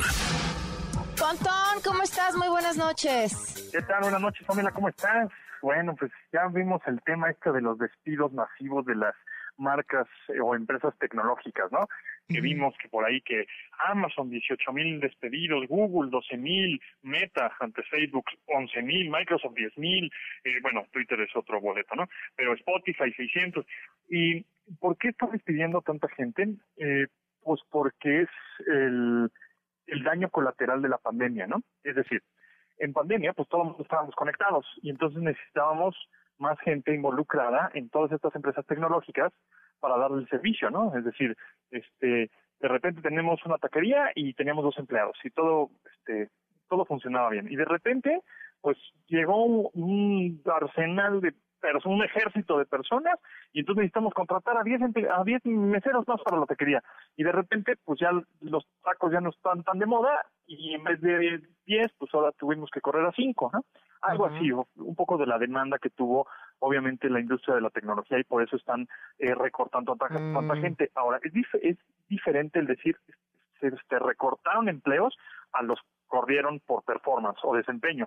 Pontón, ¿cómo estás? Muy buenas noches. ¿Qué tal? Buenas noches, Pamela, ¿cómo estás? Bueno, pues ya vimos el tema este de los despidos masivos de las marcas eh, o empresas tecnológicas, ¿no? Que vimos que por ahí que Amazon 18 mil despedidos, Google 12 mil, Meta ante Facebook 11 mil, Microsoft 10 mil, eh, bueno, Twitter es otro boleto, ¿no? Pero Spotify 600. ¿Y por qué está despidiendo tanta gente? Eh, pues porque es el, el daño colateral de la pandemia, ¿no? Es decir, en pandemia, pues todos estábamos conectados y entonces necesitábamos más gente involucrada en todas estas empresas tecnológicas para darle el servicio, ¿no? Es decir, este, de repente tenemos una taquería y teníamos dos empleados y todo, este, todo funcionaba bien. Y de repente, pues llegó un arsenal de un ejército de personas y entonces necesitamos contratar a 10 a 10 meseros más para la taquería. Y de repente, pues ya los tacos ya no están tan de moda y en vez de 10, pues ahora tuvimos que correr a 5, ¿no? Algo así, un poco de la demanda que tuvo obviamente la industria de la tecnología y por eso están eh, recortando tanta, tanta Mm. gente. Ahora, es, dif- es diferente el decir, se este, recortaron empleos a los corrieron por performance o desempeño.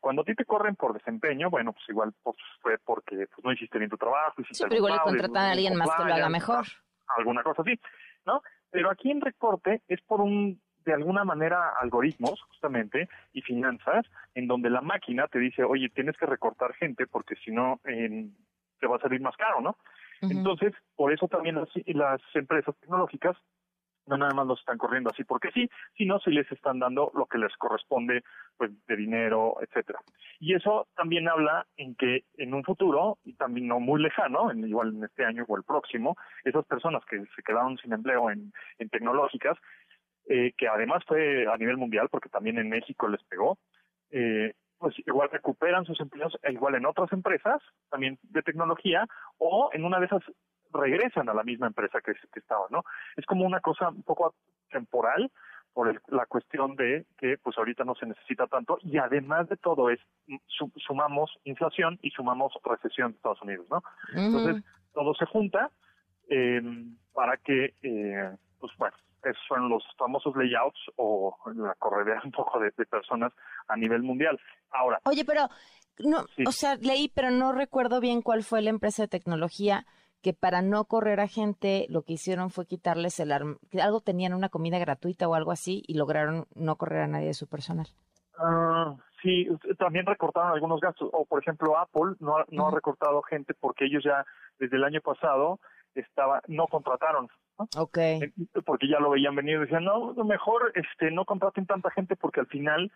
Cuando a ti te corren por desempeño, bueno, pues igual pues, fue porque pues, no hiciste bien tu trabajo. Hiciste Sí, pero igual le contratan a alguien más que lo haga mejor. alguna cosa así, ¿no? Pero aquí en recorte es por un, de alguna manera, algoritmos, justamente, y finanzas, en donde la máquina te dice, oye, tienes que recortar gente porque si no, eh, te va a salir más caro, ¿no? Entonces, por eso también las, las empresas tecnológicas no nada más los están corriendo así porque sí, sino si les están dando lo que les corresponde, pues de dinero, etcétera. Y eso también habla en que en un futuro, y también no muy lejano, en, igual en este año o el próximo, esas personas que se quedaron sin empleo en, en tecnológicas, eh, que además fue a nivel mundial, porque también en México les pegó, eh, pues igual recuperan sus empleos, e igual en otras empresas, también de tecnología, o en una de esas regresan a la misma empresa que, que estaban, ¿no? Es como una cosa un poco temporal por el- la cuestión de que pues ahorita no se necesita tanto y además de todo es mm, su- sumamos inflación y sumamos recesión de Estados Unidos, ¿no? Entonces todo se junta eh, para que pues, eh, pues bueno esos son los famosos layouts o la corredera *laughs* un poco de, de personas a nivel mundial. Ahora, Oye, pero no, Sí. o sea, leí, pero no recuerdo bien cuál fue la empresa de tecnología que para no correr a gente lo que hicieron fue quitarles el arm algo tenían una comida gratuita o algo así y lograron no correr a nadie de su personal. Ah, sí, también recortaron algunos gastos. O, por ejemplo, Apple no, ha- no ha recortado gente porque ellos ya desde el año pasado estaba, no contrataron. ¿no? Ok. Eh, Porque ya lo veían venir decían, no, mejor este, no contraten tanta gente porque al final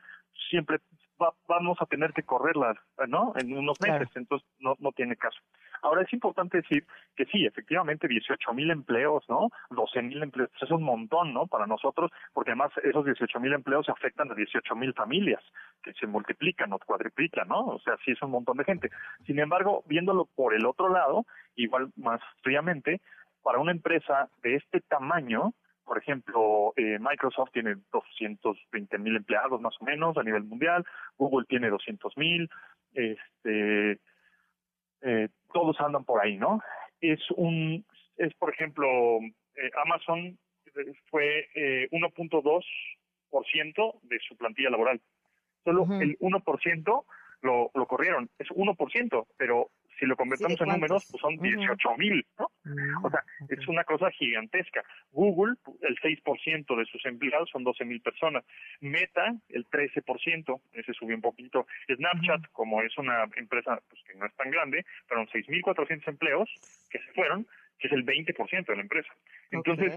siempre va- vamos a tener que correrlas, ¿no? En unos meses, Claro. entonces no, no tiene caso. Ahora es importante decir que sí, efectivamente 18 mil empleos, ¿no? 12 mil empleos, pues es un montón, ¿no? Para nosotros, porque además esos 18 mil empleos afectan a 18 mil familias que se multiplican o cuadriplican, ¿no? O sea, sí es un montón de gente. Sin embargo, viéndolo por el otro lado, igual más fríamente, para una empresa de este tamaño, por ejemplo, eh, Microsoft tiene 220 mil empleados más o menos a nivel mundial, Google tiene 200 mil, este, eh, todos andan por ahí, ¿no? Es un, es por ejemplo, eh, Amazon eh, fue eh, 1.2% de su plantilla laboral. Solo el 1% lo, lo corrieron. Es 1%, pero si lo convertimos en números, pues son 18 mil, ¿no? O sea, es una cosa gigantesca. Google, el 6% de sus empleados son 12 mil personas. Meta, el 13%, ese subió un poquito. Snapchat, como es una empresa pues, que no es tan grande, fueron 6.400 empleos que se fueron, que es el 20% de la empresa. Entonces,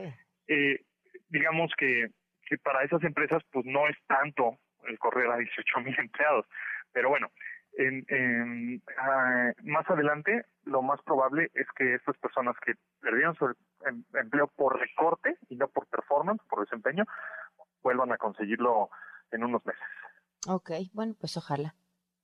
eh, digamos que, que para esas empresas pues no es tanto el correr a 18 mil *laughs* empleados. Pero bueno, en, en, ah, más adelante lo más probable es que estas personas que perdieron su em- empleo por recorte y no por performance, por desempeño, vuelvan a conseguirlo en unos meses. Ok, bueno, pues ojalá.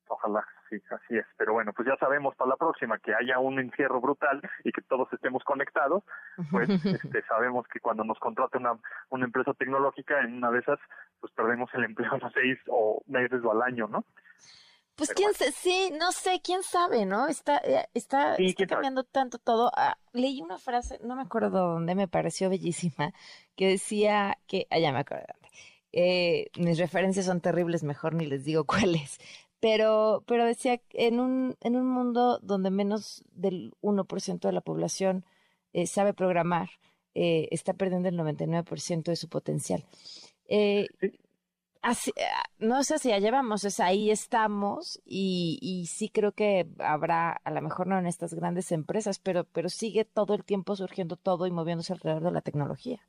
Ojalá, sí, así es. Pero bueno, pues ya sabemos para la próxima que haya un encierro brutal y que todos estemos conectados, pues *laughs* este, sabemos que cuando nos contrate una, una empresa tecnológica, en una de esas, pues perdemos el empleo a los *laughs* seis o meses o al año, ¿no? Pues quién sé, sí, no sé, quién sabe, ¿no? Está, eh, está, está cambiando tanto todo. Ah, leí una frase, no me acuerdo dónde, me pareció bellísima, que decía que, allá ah, me acuerdo, eh, mis referencias son terribles, mejor ni les digo *laughs* cuáles, pero, pero decía, en un, en un mundo donde menos del 1% de la población eh, sabe programar, eh, está perdiendo el 99% de su potencial. Eh, ah, no sé si ya llevamos, es ahí estamos y, y sí creo que habrá, a lo mejor no en estas grandes empresas, pero, pero sigue todo el tiempo surgiendo todo y moviéndose alrededor de la tecnología.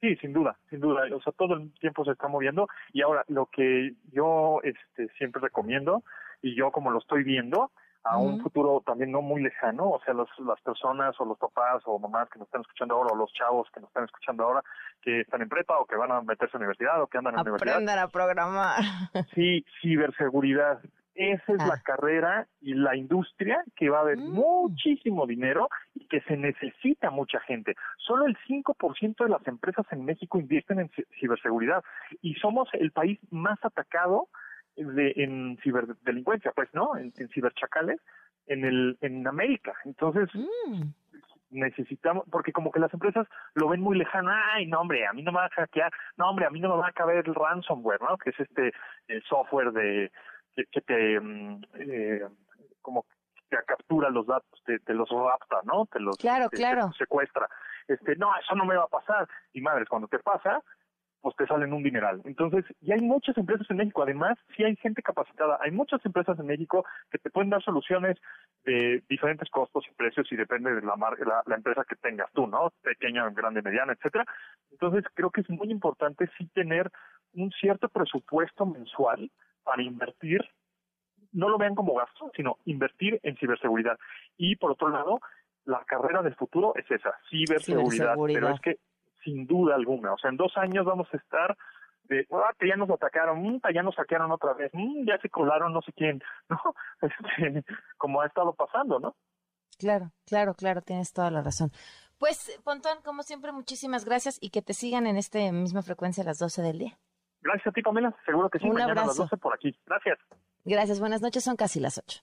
Sí, sin duda, sin duda. O sea, todo el tiempo se está moviendo. Y ahora, lo que yo este, siempre recomiendo, y yo como lo estoy viendo, a un futuro también no muy lejano, o sea, los, las personas o los papás o mamás que nos están escuchando ahora o los chavos que nos están escuchando ahora que están en prepa o que van a meterse a la universidad o que andan en universidad. Aprendan a programar. *laughs* Sí, ciberseguridad. Esa es la ah. carrera y la industria que va a haber mm. muchísimo dinero y que se necesita mucha gente. Solo el 5% de las empresas en México invierten en ciberseguridad y somos el país más atacado de, en ciberdelincuencia, pues, ¿no? En, ciberchacales en el en América. Entonces, mm. necesitamos, porque como que las empresas lo ven muy lejano, ay, no, hombre, a mí no me va a hackear, no, hombre, a mí no me va a caber el ransomware, ¿no? Que es este el software de que, te mm, eh, como que captura los datos, te, los rapta, ¿no? Te los claro, claro. secuestra. Este, no, eso no me va a pasar. Y madres, cuando te pasa, pues te salen un dineral. Entonces, y hay muchas empresas en México, además, sí hay gente capacitada, hay muchas empresas en México que te pueden dar soluciones de diferentes costos y precios y depende de la, la, la empresa que tengas tú, ¿no? Pequeña, grande, mediana, etcétera. Entonces, creo que es muy importante sí tener un cierto presupuesto mensual para invertir, no lo vean como gasto, sino invertir en ciberseguridad. Y por otro lado, la carrera del futuro es esa, ciberseguridad. ciberseguridad. Pero es que sin duda alguna. O sea, en dos años vamos a estar de, ah, que ya nos atacaron, mm, ya nos saquearon otra vez, mm, ya se colaron no sé quién, *laughs* ¿no? Este, como ha estado pasando, ¿no? Claro, claro, claro, tienes toda la razón. Pues, Pontón, como siempre, muchísimas gracias y que te sigan en esta misma frecuencia a las 12 del día. Gracias a ti, Pamela. Seguro que sí. Un abrazo. a las 12 por aquí. Gracias. Gracias. Buenas noches. Son casi las 8.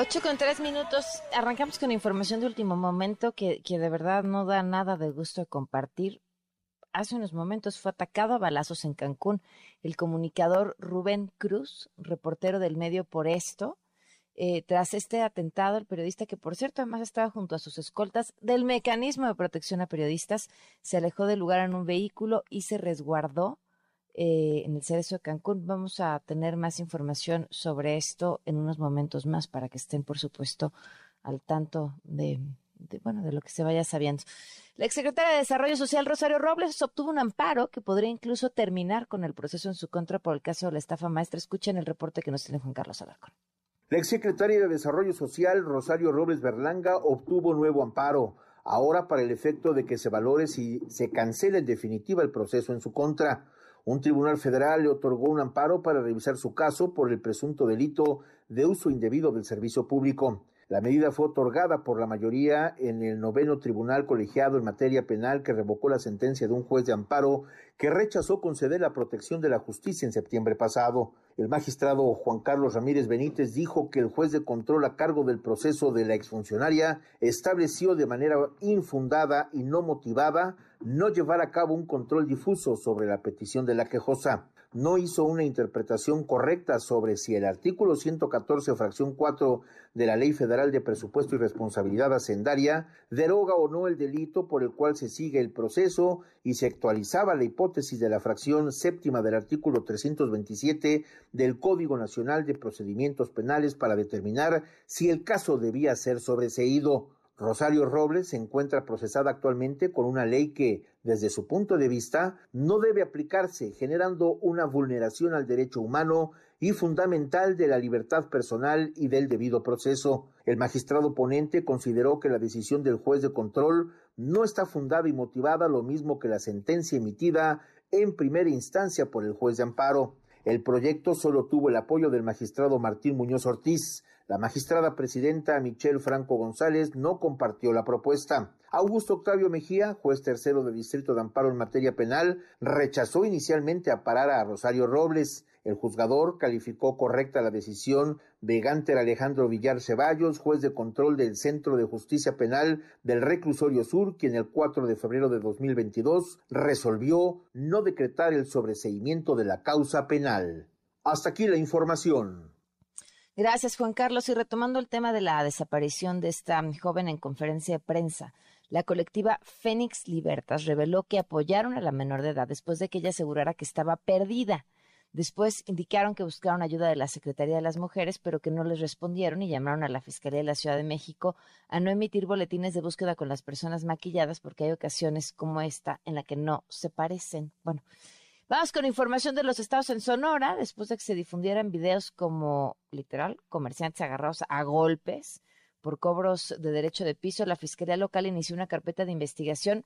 Ocho con tres minutos. Arrancamos con información de último momento que, que de verdad no da nada de gusto compartir. Hace unos momentos fue atacado a balazos en Cancún el comunicador Rubén Cruz, reportero del medio por esto. Eh, tras este atentado, el periodista, que por cierto además estaba junto a sus escoltas del mecanismo de protección a periodistas, se alejó del lugar en un vehículo y se resguardó eh, en el Cerezo de Cancún. Vamos a tener más información sobre esto en unos momentos más para que estén, por supuesto, al tanto de, bueno, de lo que se vaya sabiendo. La exsecretaria de Desarrollo Social, Rosario Robles, obtuvo un amparo que podría incluso terminar con el proceso en su contra por el caso de la estafa maestra. Escuchen el reporte que nos tiene Juan Carlos Alarcón. La exsecretaria de Desarrollo Social, Rosario Robles Berlanga, obtuvo nuevo amparo, ahora para el efecto de que se valore si se cancela en definitiva el proceso en su contra. Un tribunal federal le otorgó un amparo para revisar su caso por el presunto delito de uso indebido del servicio público. La medida fue otorgada por la mayoría en el noveno tribunal colegiado en materia penal que revocó la sentencia de un juez de amparo que rechazó conceder la protección de la justicia en septiembre pasado. El magistrado Juan Carlos Ramírez Benítez dijo que el juez de control a cargo del proceso de la exfuncionaria estableció de manera infundada y no motivada no llevar a cabo un control difuso sobre la petición de la quejosa no hizo una interpretación correcta sobre si el artículo 114, fracción 4 de la Ley Federal de Presupuesto y Responsabilidad Hacendaria deroga o no el delito por el cual se sigue el proceso y se actualizaba la hipótesis de la fracción séptima del artículo 327 del Código Nacional de Procedimientos Penales para determinar si el caso debía ser sobreseído. Rosario Robles se encuentra procesada actualmente con una ley que, desde su punto de vista, no debe aplicarse, generando una vulneración al derecho humano y fundamental de la libertad personal y del debido proceso. El magistrado ponente consideró que la decisión del juez de control no está fundada y motivada lo mismo que la sentencia emitida en primera instancia por el juez de amparo. El proyecto solo tuvo el apoyo del magistrado Martín Muñoz Ortiz. La magistrada presidenta Michelle Franco González no compartió la propuesta. Augusto Octavio Mejía, juez tercero del Distrito de Amparo en materia penal, rechazó inicialmente a parar a Rosario Robles. El juzgador calificó correcta la decisión de Gánter Alejandro Villar Ceballos, juez de control del Centro de Justicia Penal del Reclusorio Sur, quien el 4 de febrero de 2022 resolvió no decretar el sobreseimiento de la causa penal. Hasta aquí la información. Gracias, Juan Carlos. Y retomando el tema de la desaparición de esta joven en conferencia de prensa, la colectiva Fénix Libertas reveló que apoyaron a la menor de edad después de que ella asegurara que estaba perdida. Después indicaron que buscaron ayuda de la Secretaría de las Mujeres, pero que no les respondieron y llamaron a la Fiscalía de la Ciudad de México a no emitir boletines de búsqueda con las personas maquilladas porque hay ocasiones como esta en la que no se parecen. Bueno, Vamos con información de los estados en Sonora, después de que se difundieran videos como, literal, comerciantes agarrados a golpes por cobros de derecho de piso, la Fiscalía Local inició una carpeta de investigación,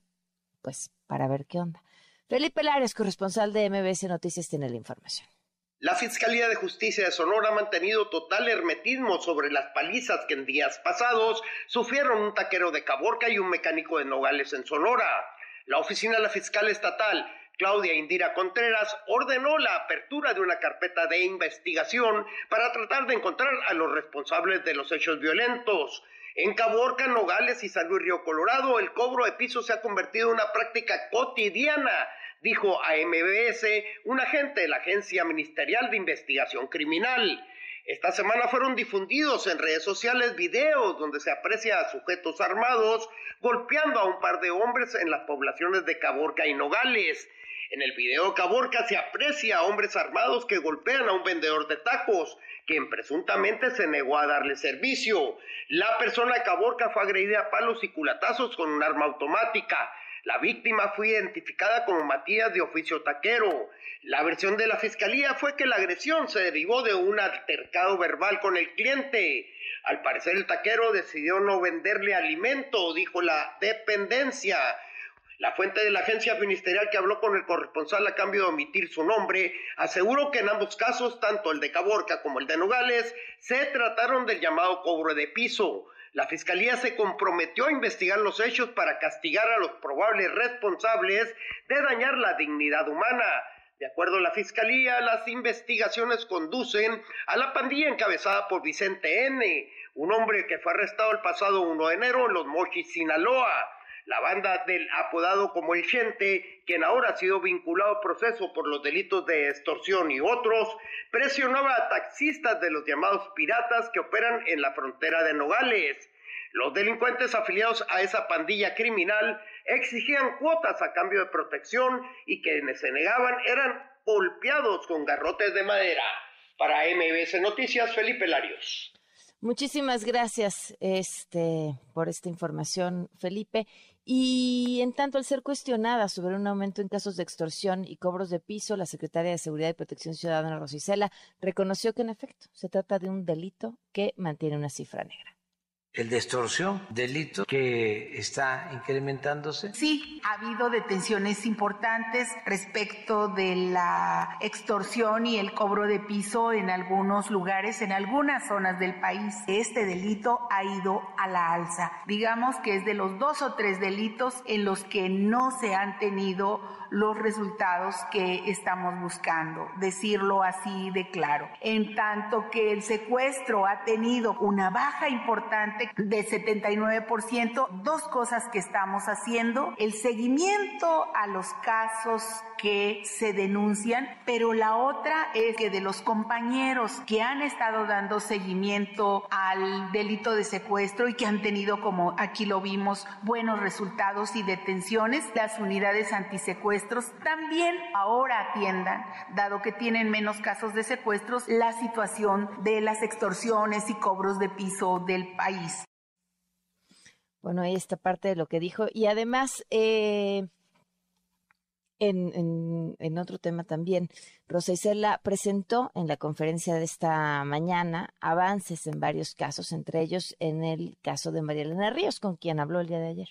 pues, para ver qué onda. Felipe Lares, corresponsal de MBS Noticias, tiene la información. La Fiscalía de Justicia de Sonora ha mantenido total hermetismo sobre las palizas que en días pasados sufrieron un taquero de Caborca y un mecánico de Nogales en Sonora. La oficina de la fiscal estatal Claudia Indira Contreras ordenó la apertura de una carpeta de investigación para tratar de encontrar a los responsables de los hechos violentos. En Caborca, Nogales y San Luis Río Colorado, el cobro de piso se ha convertido en una práctica cotidiana, dijo a MBS un agente de la Agencia Ministerial de Investigación Criminal. Esta semana fueron difundidos en redes sociales videos donde se aprecia a sujetos armados golpeando a un par de hombres en las poblaciones de Caborca y Nogales. En el video Caborca se aprecia a hombres armados que golpean a un vendedor de tacos, quien presuntamente se negó a darle servicio. La persona Caborca fue agredida a palos y culatazos con un arma automática. La víctima fue identificada como Matías de oficio taquero. La versión de la fiscalía fue que la agresión se derivó de un altercado verbal con el cliente. Al parecer el taquero decidió no venderle alimento, dijo la dependencia. La fuente de la agencia ministerial que habló con el corresponsal a cambio de omitir su nombre aseguró que en ambos casos, tanto el de Caborca como el de Nogales, se trataron del llamado cobro de piso. La fiscalía se comprometió a investigar los hechos para castigar a los probables responsables de dañar la dignidad humana. De acuerdo a la fiscalía, las investigaciones conducen a la pandilla encabezada por Vicente N., un hombre que fue arrestado el pasado 1 de enero en Los Mochis, Sinaloa. La banda del apodado como el Gente, quien ahora ha sido vinculado a proceso por los delitos de extorsión y otros, presionaba a taxistas de los llamados piratas que operan en la frontera de Nogales. Los delincuentes afiliados a esa pandilla criminal exigían cuotas a cambio de protección y quienes se negaban eran golpeados con garrotes de madera. Para MBS Noticias, Felipe Larios. Muchísimas gracias este, por esta información, Felipe. Y en tanto, al ser cuestionada sobre un aumento en casos de extorsión y cobros de piso, la secretaria de Seguridad y Protección Ciudadana, Rosicela, reconoció que en efecto se trata de un delito que mantiene una cifra negra el de extorsión, delito que está incrementándose. Sí, ha habido detenciones importantes respecto de la extorsión y el cobro de piso en algunos lugares, en algunas zonas del país. Este delito ha ido a la alza. Digamos que es de los dos o tres delitos en los que no se han tenido los resultados que estamos buscando, decirlo así de claro. En tanto que el secuestro ha tenido una baja importante de 79%, dos cosas que estamos haciendo, el seguimiento a los casos que se denuncian, pero la otra es que de los compañeros que han estado dando seguimiento al delito de secuestro y que han tenido, como aquí lo vimos, buenos resultados y detenciones, las unidades también ahora atiendan, dado que tienen menos casos de secuestros, la situación de las extorsiones y cobros de piso del país. Bueno, ahí está parte de lo que dijo. Y además, eh, en, en, otro tema también, Rosa Isela presentó en la conferencia de esta mañana avances en varios casos, entre ellos en el caso de María Elena Ríos, con quien habló el día de ayer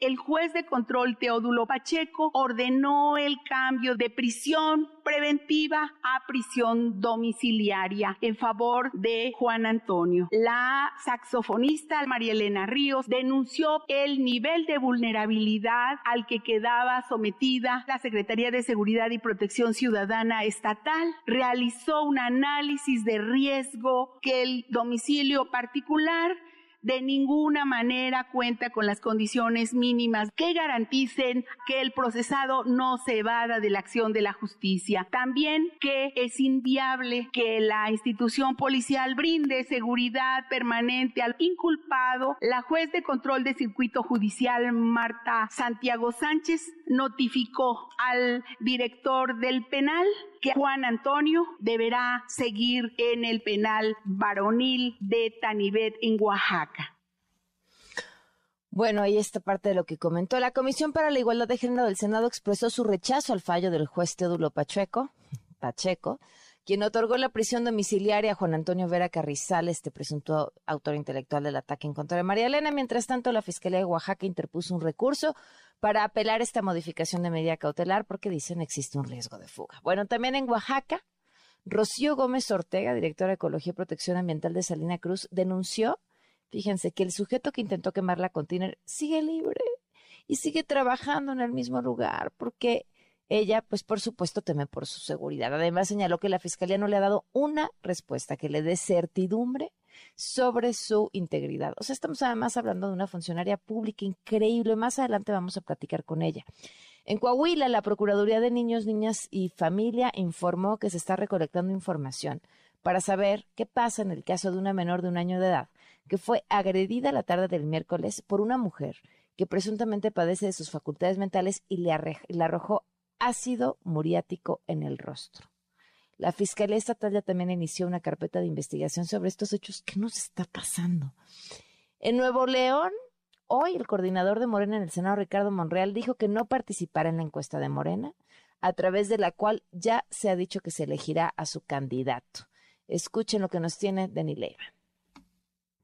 el juez de control Teodulo Pacheco ordenó el cambio de prisión preventiva a prisión domiciliaria en favor de Juan Antonio. La saxofonista María Elena Ríos denunció el nivel de vulnerabilidad al que quedaba sometida la Secretaría de Seguridad y Protección Ciudadana Estatal. Realizó un análisis de riesgo que el domicilio particular de ninguna manera cuenta con las condiciones mínimas que garanticen que el procesado no se evada de la acción de la justicia. También que es inviable que la institución policial brinde seguridad permanente al inculpado. La juez de control de circuito judicial, Marta Santiago Sánchez, notificó al director del penal que Juan Antonio deberá seguir en el penal varonil de Tanibet en Oaxaca. Bueno, ahí está parte de lo que comentó. La Comisión para la Igualdad de Género del Senado expresó su rechazo al fallo del juez Teodulo Pacheco, Pacheco, quien otorgó la prisión domiciliaria a Juan Antonio Vera Carrizal, este presunto autor intelectual del ataque en contra de María Elena. Mientras tanto, la Fiscalía de Oaxaca interpuso un recurso para apelar esta modificación de medida cautelar porque dicen existe un riesgo de fuga. Bueno, también en Oaxaca, Rocío Gómez Ortega, directora de Ecología y Protección Ambiental de Salina Cruz, denunció, fíjense, que el sujeto que intentó quemar la container sigue libre y sigue trabajando en el mismo lugar porque ella, pues por supuesto, teme por su seguridad. Además, señaló que la Fiscalía no le ha dado una respuesta que le dé certidumbre sobre su integridad. O sea, estamos además hablando de una funcionaria pública increíble. Más adelante vamos a platicar con ella. En Coahuila, la Procuraduría de Niños, Niñas y Familia informó que se está recolectando información para saber qué pasa en el caso de una menor de un año de edad que fue agredida la tarde del miércoles por una mujer que presuntamente padece de sus facultades mentales y le, arrojó ácido muriático en el rostro. La Fiscalía Estatal ya también inició una carpeta de investigación sobre estos hechos. ¿Qué nos está pasando? En Nuevo León, hoy el coordinador de Morena en el Senado, Ricardo Monreal, dijo que no participará en la encuesta de Morena, a través de la cual ya se ha dicho que se elegirá a su candidato. Escuchen lo que nos tiene Denis Leiva.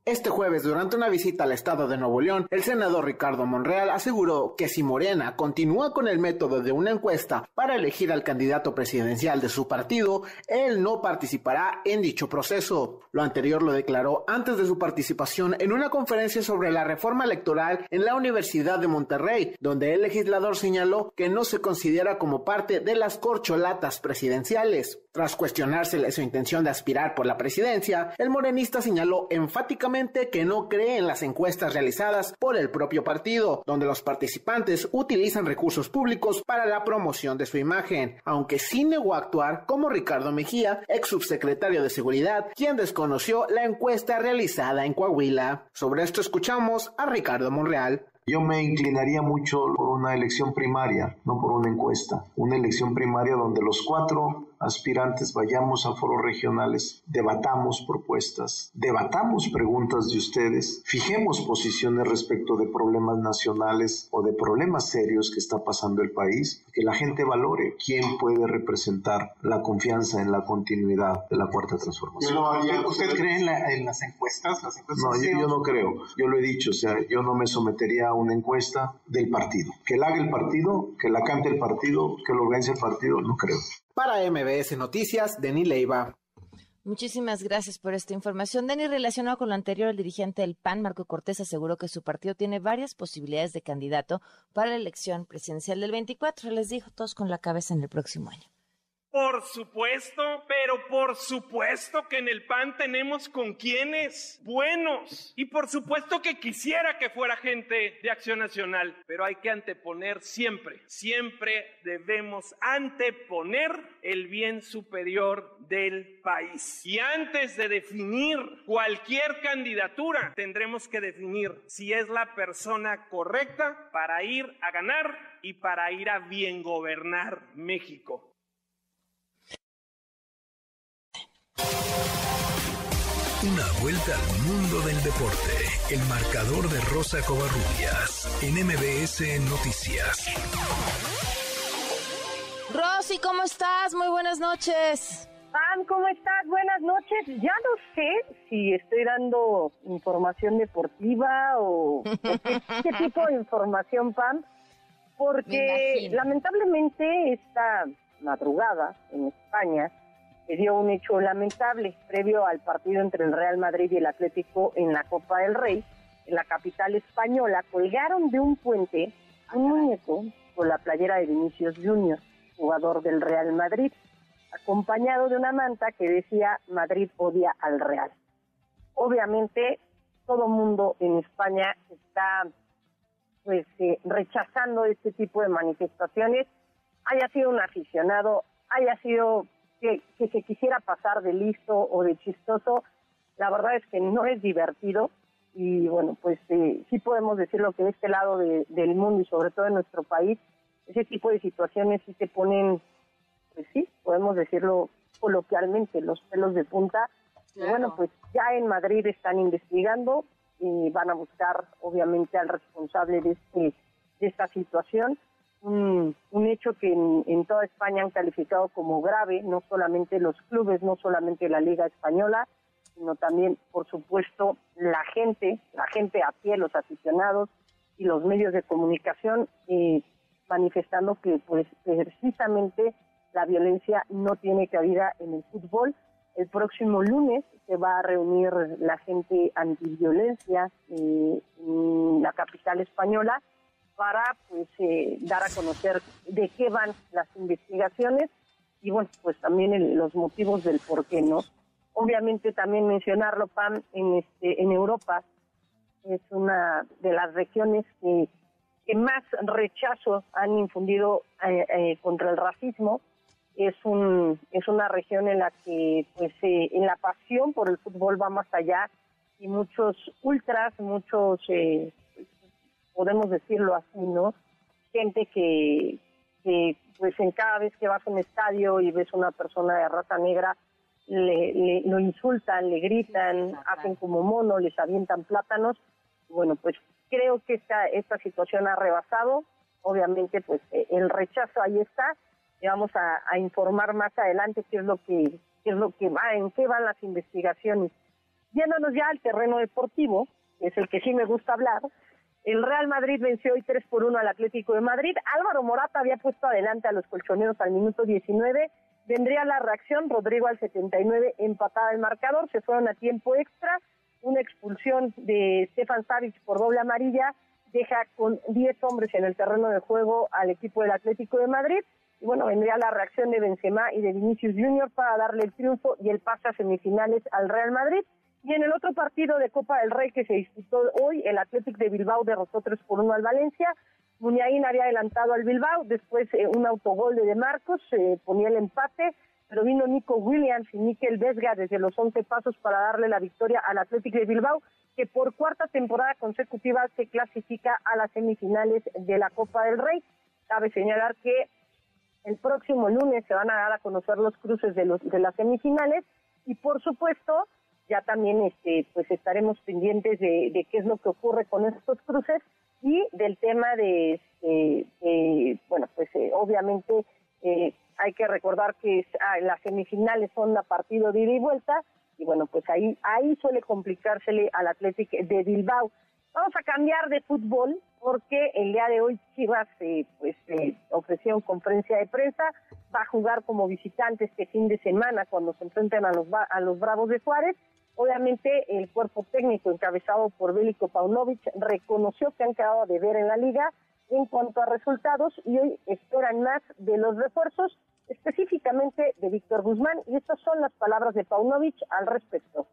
Este jueves, durante una visita al estado de Nuevo León, el senador Ricardo Monreal aseguró que si Morena continúa con el método de una encuesta para elegir al candidato presidencial de su partido, él no participará en dicho proceso. Lo anterior lo declaró antes de su participación en una conferencia sobre la reforma electoral en la Universidad de Monterrey, donde el legislador señaló que no se considera como parte de las corcholatas presidenciales. Tras cuestionársele su intención de aspirar por la presidencia, el morenista señaló enfáticamente que no cree en las encuestas realizadas por el propio partido, donde los participantes utilizan recursos públicos para la promoción de su imagen, aunque sí negó actuar como Ricardo Mejía, ex subsecretario de Seguridad, quien desconoció la encuesta realizada en Coahuila. Sobre esto escuchamos a Ricardo Monreal. Yo me inclinaría mucho por una elección primaria, no por una encuesta. Una elección primaria donde los cuatro aspirantes vayamos a foros regionales, debatamos propuestas, debatamos preguntas de ustedes, fijemos posiciones respecto de problemas nacionales o de problemas serios que está pasando el país, que la gente valore quién puede representar la confianza en la continuidad de la cuarta transformación. ¿Usted cree en, las encuestas? no, yo, yo, no creo. Yo lo he dicho, o sea, yo no me sometería a una encuesta del partido. Que la haga el partido, que la cante el partido, que lo organice el partido, no creo. Para MBS Noticias, Denis Leiva. Muchísimas gracias por esta información. Denis, relacionado con lo anterior, el dirigente del PAN, Marco Cortés, aseguró que su partido tiene varias posibilidades de candidato para la elección presidencial del 24. Les dijo todos con la cabeza en el próximo año. Por supuesto, pero por supuesto que en el PAN tenemos con quienes buenos. Y por supuesto que quisiera que fuera gente de Acción Nacional, pero hay que anteponer siempre, siempre debemos anteponer el bien superior del país. Y antes de definir cualquier candidatura, tendremos que definir si es la persona correcta para ir a ganar y para ir a bien gobernar México. Una vuelta al mundo del deporte. El marcador de Rosa Covarrubias en MBS Noticias. Rosy, ¿cómo estás? Muy buenas noches. Pam, ¿cómo estás? Buenas noches. Ya no sé si estoy dando información deportiva o, o qué, qué tipo de información, Pam, porque lamentablemente esta madrugada en España se dio un hecho lamentable previo al partido entre el Real Madrid y el Atlético en la Copa del Rey, en la capital española, colgaron de un puente un muñeco con la playera de Vinicius Junior, jugador del Real Madrid, acompañado de una manta que decía Madrid odia al Real. Obviamente todo mundo en España está pues eh, rechazando este tipo de manifestaciones, haya sido un aficionado, haya sido que, que se quisiera pasar de listo o de chistoso, la verdad es que no es divertido y bueno, pues eh, sí podemos decirlo que de este lado de- del mundo y sobre todo en nuestro país, ese tipo de situaciones sí te ponen, pues sí, podemos decirlo coloquialmente, los pelos de punta. Y bueno, pues ya en Madrid están investigando y van a buscar obviamente al responsable de, este, de esta situación. Un, hecho que en, en toda España han calificado como grave, no solamente los clubes, no solamente la Liga Española, sino también, por supuesto, la gente, la gente a pie, los aficionados y los medios de comunicación, eh, manifestando que pues precisamente la violencia no tiene cabida en el fútbol. El próximo lunes se va a reunir la gente antiviolencia eh, en la capital española para pues eh, dar a conocer de qué van las investigaciones y bueno pues también el- los motivos del por qué no obviamente también mencionarlo Pam en este en Europa es una de las regiones que, que más rechazo han infundido eh, eh, contra el racismo. Es un es una región en la que pues eh, en la pasión por el fútbol va más allá y muchos ultras muchos eh, podemos decirlo así no gente que que pues en cada vez que vas a un estadio y ves una persona de raza negra le, le- lo insultan, le gritan, hacen como mono, les avientan plátanos. Bueno, pues creo que esta, esta situación ha rebasado. Obviamente, pues eh, el rechazo ahí está. Y vamos a, a informar más adelante qué es lo que qué es lo que va, en qué van las investigaciones. Yéndonos ya al terreno deportivo, que es el que sí me gusta hablar, el Real Madrid venció hoy 3 por 1 al Atlético de Madrid. Álvaro Morata había puesto adelante a los colchoneros al minuto 19. Vendría la reacción, Rodrigo al 79 empatada el marcador, se fueron a tiempo extra. Una expulsión de Stefan Savic por doble amarilla deja con 10 hombres en el terreno de juego al equipo del Atlético de Madrid. Y bueno, vendría la reacción de Benzema y de Vinicius Junior para darle el triunfo y el pase a semifinales al Real Madrid. Y en el otro partido de Copa del Rey que se disputó hoy, el Athletic de Bilbao derrotó 3 por 1 al Valencia. Muñain había adelantado al Bilbao, después eh, un autogol de Marcos eh, ponía el empate, pero vino Nico Williams y Mikel Vesga desde los 11 pasos para darle la victoria al Athletic de Bilbao, que por cuarta temporada consecutiva se clasifica a las semifinales de la Copa del Rey. Cabe señalar que el próximo lunes se van a dar a conocer los cruces de, los, de las semifinales y por supuesto ya también este pues estaremos pendientes de, de qué es lo que ocurre con estos cruces y del tema de, este, de, bueno pues eh, obviamente eh, hay que recordar que ah, las semifinales son a partido de ida y vuelta y bueno pues ahí ahí suele complicársele al Athletic de Bilbao. Vamos a cambiar de fútbol porque el día de hoy Chivas eh, pues eh, ofreció conferencia de prensa, va a jugar como visitante este fin de semana cuando se enfrenten a los a los Bravos de Juárez. Obviamente el cuerpo técnico encabezado por Bélico Paunovic reconoció que han quedado a deber en la liga en cuanto a resultados y hoy esperan más de los refuerzos, específicamente de Víctor Guzmán y estas son las palabras de Paunovic al respecto.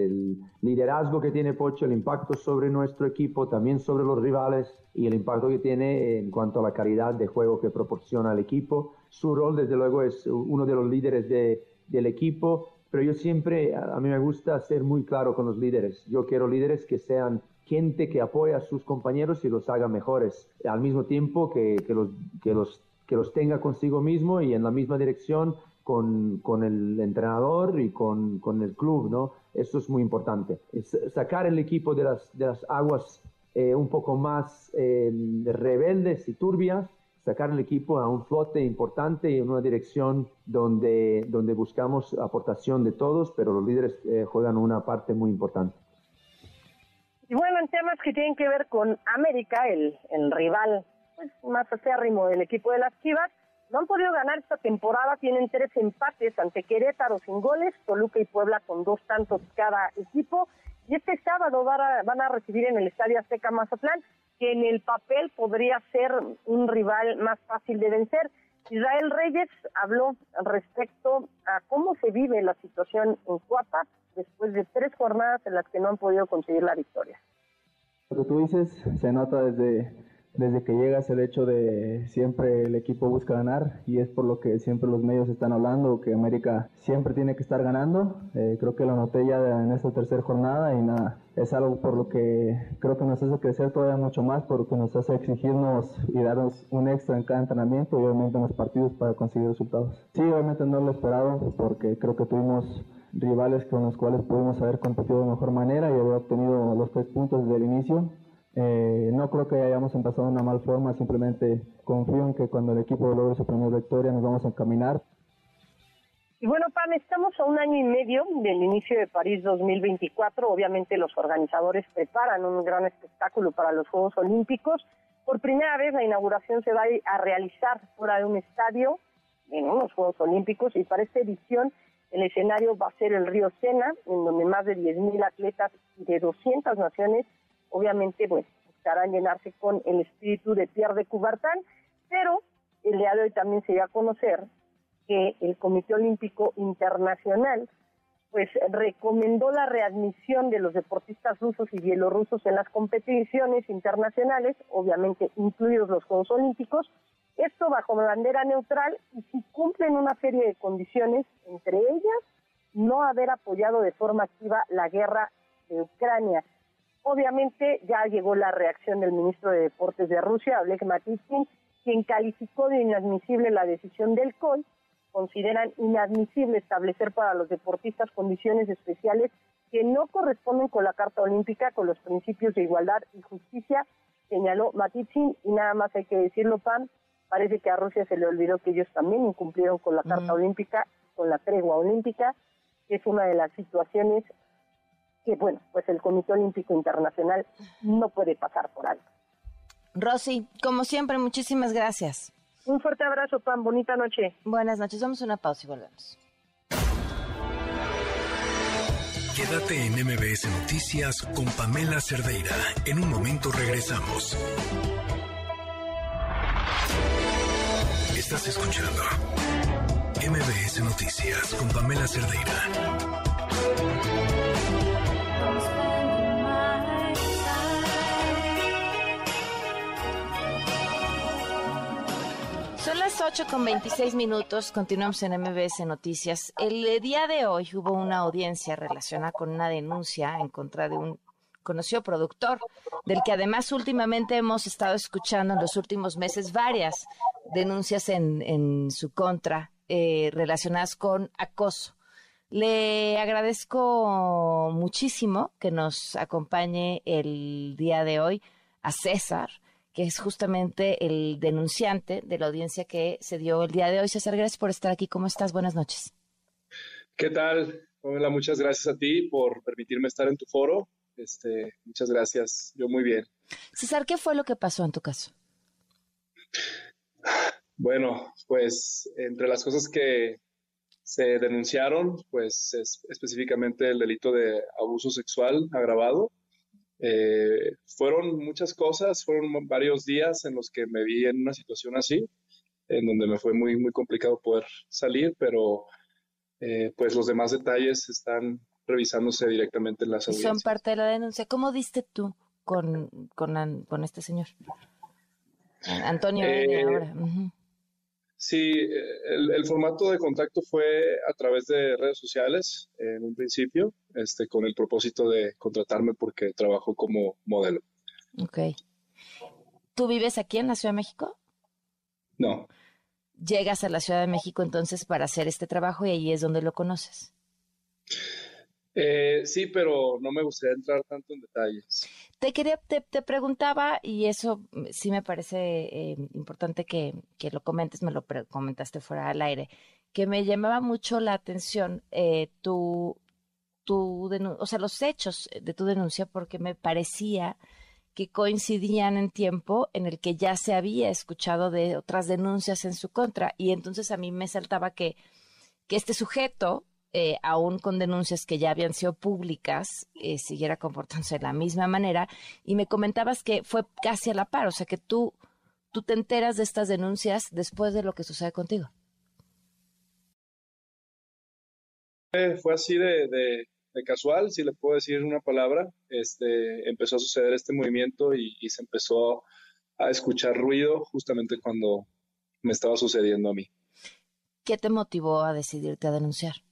El liderazgo que tiene Pocho, el impacto sobre nuestro equipo, también sobre los rivales y el impacto que tiene en cuanto a la calidad de juego que proporciona al equipo. Su rol, desde luego, es uno de los líderes de- del equipo, pero yo siempre, a mí me gusta ser muy claro con los líderes. Yo quiero líderes que sean gente que apoya a sus compañeros y los haga mejores, al mismo tiempo que los, que los que los tenga consigo mismo y en la misma dirección con, con el entrenador y con, con, el club, ¿no? Eso es muy importante. Es sacar el equipo de las, de las aguas eh, un poco más eh, rebeldes y turbias, sacar el equipo a un flote importante y en una dirección donde, donde buscamos aportación de todos, pero los líderes eh, juegan una parte muy importante. Y bueno, en temas que tienen que ver con América, el, el rival pues, más acérrimo del equipo de las Chivas, no han podido ganar esta temporada, tienen tres empates ante Querétaro sin goles, Toluca y Puebla con dos tantos cada equipo. Y este sábado van a, recibir en el Estadio Azteca Mazatlán, que en el papel podría ser un rival más fácil de vencer. Israel Reyes habló respecto a cómo se vive la situación en Cuapa después de tres jornadas en las que no han podido conseguir la victoria. Lo que tú dices se nota desde desde que llegas el hecho de siempre el equipo busca ganar y es por lo que siempre los medios están hablando, que América siempre tiene que estar ganando. Eh, creo que lo noté ya en esta tercera jornada y nada, es algo por lo que creo que nos hace crecer todavía mucho más, porque nos hace exigirnos y darnos un extra en cada entrenamiento y obviamente en los partidos para conseguir resultados. Sí, obviamente no lo esperado porque creo que tuvimos rivales con los cuales pudimos haber competido de mejor manera y haber obtenido los tres puntos desde el inicio eh, no creo que hayamos empezado de una mal forma, simplemente confío en que cuando el equipo logre su primera victoria nos vamos a encaminar. Y bueno, Pam, estamos a un año y medio del inicio de París 2024. Obviamente los organizadores preparan un gran espectáculo para los Juegos Olímpicos. Por primera vez la inauguración se va a realizar fuera de un estadio en unos Juegos Olímpicos y para esta edición el escenario va a ser el río Sena, en donde más de 10.000 atletas de 200 naciones obviamente, pues, buscarán llenarse con el espíritu de Pierre de Coubertin, pero el día de hoy también se dio a conocer que el Comité Olímpico Internacional pues recomendó la readmisión de los deportistas rusos y bielorrusos en las competiciones internacionales, obviamente incluidos los Juegos Olímpicos, esto bajo bandera neutral y si cumplen una serie de condiciones, entre ellas no haber apoyado de forma activa la guerra de Ucrania. Obviamente ya llegó la reacción del ministro de Deportes de Rusia, Oleg Matyskin, quien calificó de inadmisible la decisión del COI. Consideran inadmisible establecer para los deportistas condiciones especiales que no corresponden con la Carta Olímpica, con los principios de igualdad y justicia, señaló Matitskin, y nada más hay que decirlo, Pam, parece que a Rusia se le olvidó que ellos también incumplieron con la Carta Olímpica, con la tregua olímpica, que es una de las situaciones que, bueno, pues el Comité Olímpico Internacional no puede pasar por alto. Rosy, como siempre, muchísimas gracias. Un fuerte abrazo, Pan. Bonita noche. Buenas noches. Vamos a una pausa y volvemos. Quédate en MBS Noticias con Pamela Cerdeira. En un momento regresamos. Estás escuchando MBS Noticias con Pamela Cerdeira. Las 8 con 26 minutos, continuamos en MBS Noticias. El eh, día de hoy hubo una audiencia relacionada con una denuncia en contra de un conocido productor, del que además últimamente hemos estado escuchando en los últimos meses varias denuncias en, su contra eh, relacionadas con acoso. Le agradezco muchísimo que nos acompañe el día de hoy a César que es justamente el denunciante de la audiencia que se dio el día de hoy. César, gracias por estar aquí. ¿Cómo estás? Buenas noches. ¿Qué tal? Hola, muchas gracias a ti por permitirme estar en tu foro. Este, muchas gracias. Yo muy bien. César, ¿qué fue lo que pasó en tu caso? Bueno, pues entre las cosas que se denunciaron, pues es específicamente el delito de abuso sexual agravado eh, fueron muchas cosas, fueron varios días en los que me vi en una situación así, en donde me fue muy, muy complicado poder salir, pero eh, pues los demás detalles están revisándose directamente en las audiencias. Son parte de la denuncia. ¿Cómo diste tú con, con, con este señor? Antonio eh, ahora. Sí, el, formato de contacto fue a través de redes sociales en un principio, este, con el propósito de contratarme porque trabajo como modelo. Ok. ¿Tú vives aquí en la Ciudad de México? No. llegas a la Ciudad de México entonces para hacer este trabajo y ahí es donde lo conoces. Eh, sí, pero no me gustaría entrar tanto en detalles. Te quería, te, preguntaba, y eso sí me parece eh, importante que, lo comentes, me lo comentaste fuera al aire, que me llamaba mucho la atención eh, tu, tu o sea, los hechos de tu denuncia, porque me parecía que coincidían en tiempo en el que ya se había escuchado de otras denuncias en su contra. Y entonces a mí me saltaba que, que este sujeto, eh, aún con denuncias que ya habían sido públicas, eh, siguiera comportándose de la misma manera. Y me comentabas que fue casi a la par, o sea, que tú, tú te enteras de estas denuncias después de lo que sucede contigo. fue así de, casual, si le puedo decir una palabra, este, empezó a suceder este movimiento y, se empezó a escuchar ruido justamente cuando me estaba sucediendo a mí. ¿Qué te motivó a decidirte a denunciar?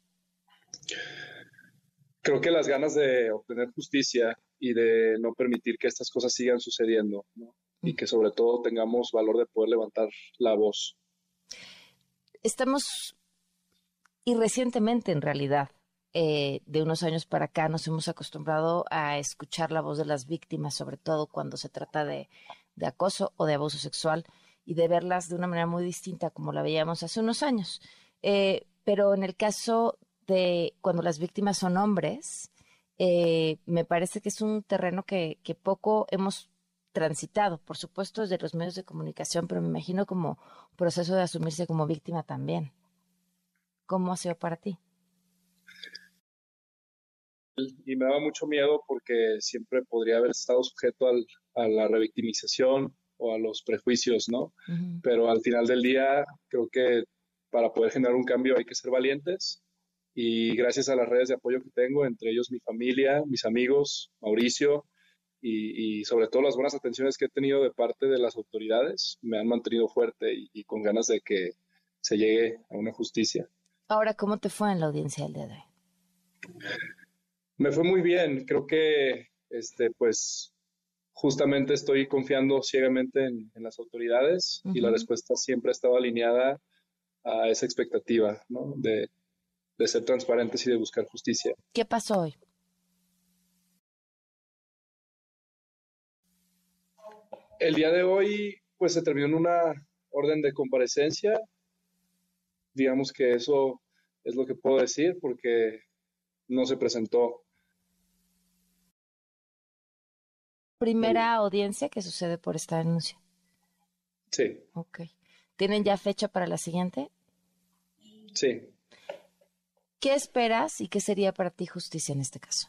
Creo que las ganas de obtener justicia y de no permitir que estas cosas sigan sucediendo, y que sobre todo tengamos valor de poder levantar la voz. Estamos, y recientemente en realidad, eh, de unos años para acá nos hemos acostumbrado a escuchar la voz de las víctimas, sobre todo cuando se trata de, acoso o de abuso sexual, y de verlas de una manera muy distinta como la veíamos hace unos años. Eh, pero en el caso de cuando las víctimas son hombres, eh, me parece que es un terreno que, que poco hemos transitado, por supuesto desde los medios de comunicación, pero me imagino como proceso de asumirse como víctima también. ¿Cómo ha sido para ti? y me daba mucho miedo porque siempre podría haber estado sujeto al, a la revictimización o a los prejuicios, ¿no? Pero al final del día creo que para poder generar un cambio hay que ser valientes y gracias a las redes de apoyo que tengo, entre ellos mi familia, mis amigos, Mauricio y, sobre todo las buenas atenciones que he tenido de parte de las autoridades, me han mantenido fuerte y, y con ganas de que se llegue a una justicia. Ahora, ¿cómo te fue en la audiencia del día de hoy? Me fue muy bien, creo que este, pues justamente estoy confiando ciegamente en, las autoridades y la respuesta siempre ha estado alineada a esa expectativa ¿no? de, de ser transparentes y de buscar justicia. ¿Qué pasó hoy? El día de hoy, pues se terminó en una orden de comparecencia. Digamos que eso es lo que puedo decir porque no se presentó primera audiencia que sucede por esta denuncia. Sí. Ok. ¿Tienen ya fecha para la siguiente? Sí. ¿Qué esperas y qué sería para ti justicia en este caso?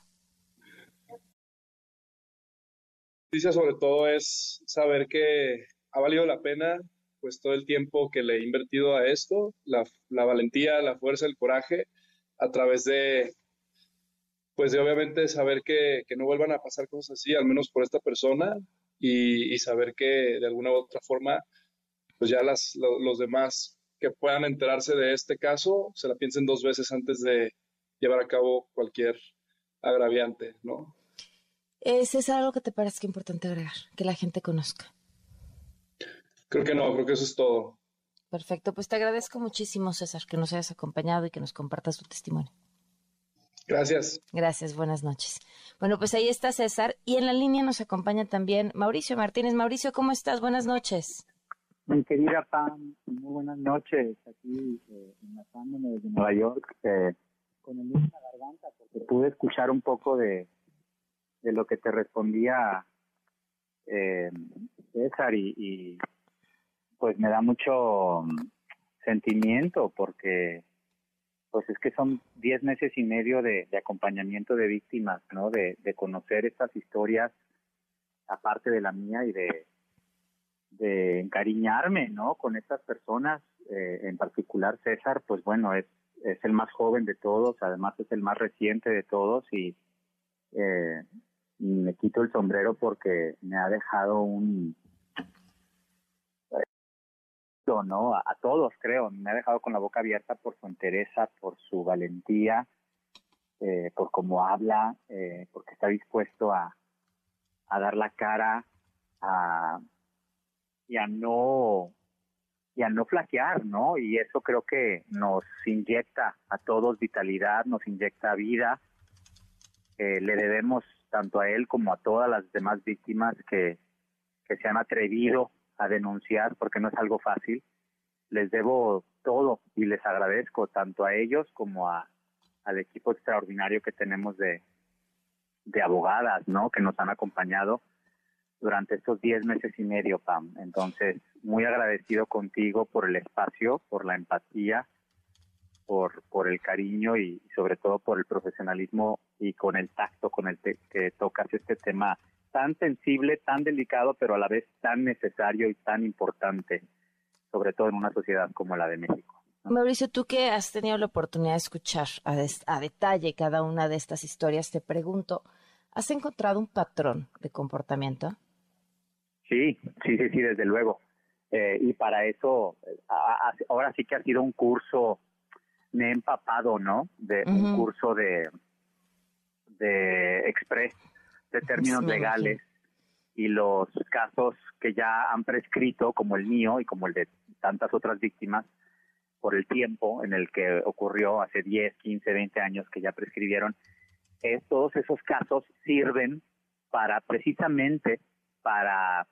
Justicia sobre todo es saber que ha valido la pena pues todo el tiempo que le he invertido a esto, la, valentía, la fuerza, el coraje, a través de pues de obviamente saber que, no vuelvan a pasar cosas así, al menos por esta persona, y, saber que de alguna u otra forma, pues ya las, los demás que puedan enterarse de este caso se la piensen dos veces antes de llevar a cabo cualquier agraviante, ¿no? ¿Ese es algo que te parece que es importante agregar, que la gente conozca? Creo que no, creo que eso es todo. Perfecto, pues te agradezco muchísimo, César, que nos hayas acompañado y que nos compartas tu testimonio. Gracias. Gracias, buenas noches. Bueno, pues ahí está César y en la línea nos acompaña también Mauricio Martínez. Mauricio, ¿cómo estás? Buenas noches. Mi querida Pam, muy buenas noches. Aquí eh, enlazándome desde Nueva York eh, con el la garganta porque pude escuchar un poco de, de lo que te respondía eh, César y, pues me da mucho sentimiento porque pues es que son diez meses y medio de, acompañamiento de víctimas, ¿no? De, conocer estas historias, aparte de la mía, y de, de encariñarme, ¿no? Con estas personas, eh, en particular César, pues bueno, es, es el más joven de todos, además es el más reciente de todos y eh, me quito el sombrero porque me ha dejado un, ¿no? A, todos, creo. Me ha dejado con la boca abierta por su entereza, por su valentía, eh, por cómo habla, eh, porque está dispuesto a, a dar la cara a, y a no y a no flaquear, ¿no? Y eso creo que nos inyecta a todos vitalidad, nos inyecta vida. Eh, le debemos tanto a él como a todas las demás víctimas que, que se han atrevido a denunciar, porque no es algo fácil. Les debo todo y les agradezco tanto a ellos como a, al equipo extraordinario que tenemos de, de abogadas, ¿no? Que nos han acompañado durante estos diez meses y medio, Pam. Entonces, muy agradecido contigo por el espacio, por la empatía, por, por el cariño y, sobre todo por el profesionalismo y con el tacto con el que tocas este tema tan sensible, tan delicado, pero a la vez tan necesario y tan importante, sobre todo en una sociedad como la de México. Mauricio, tú que has tenido la oportunidad de escuchar a, a detalle cada una de estas historias, te pregunto, ¿has encontrado un patrón de comportamiento? Sí, sí, sí, sí, desde luego. Eh, y para eso, ahora sí que ha sido un curso, me he empapado, ¿no? De un curso de, de express, de términos legales y los casos que ya han prescrito, como el mío y como el de tantas otras víctimas, por el tiempo en el que ocurrió hace 10, 15, 20 años que ya prescribieron, es, todos esos casos sirven para precisamente para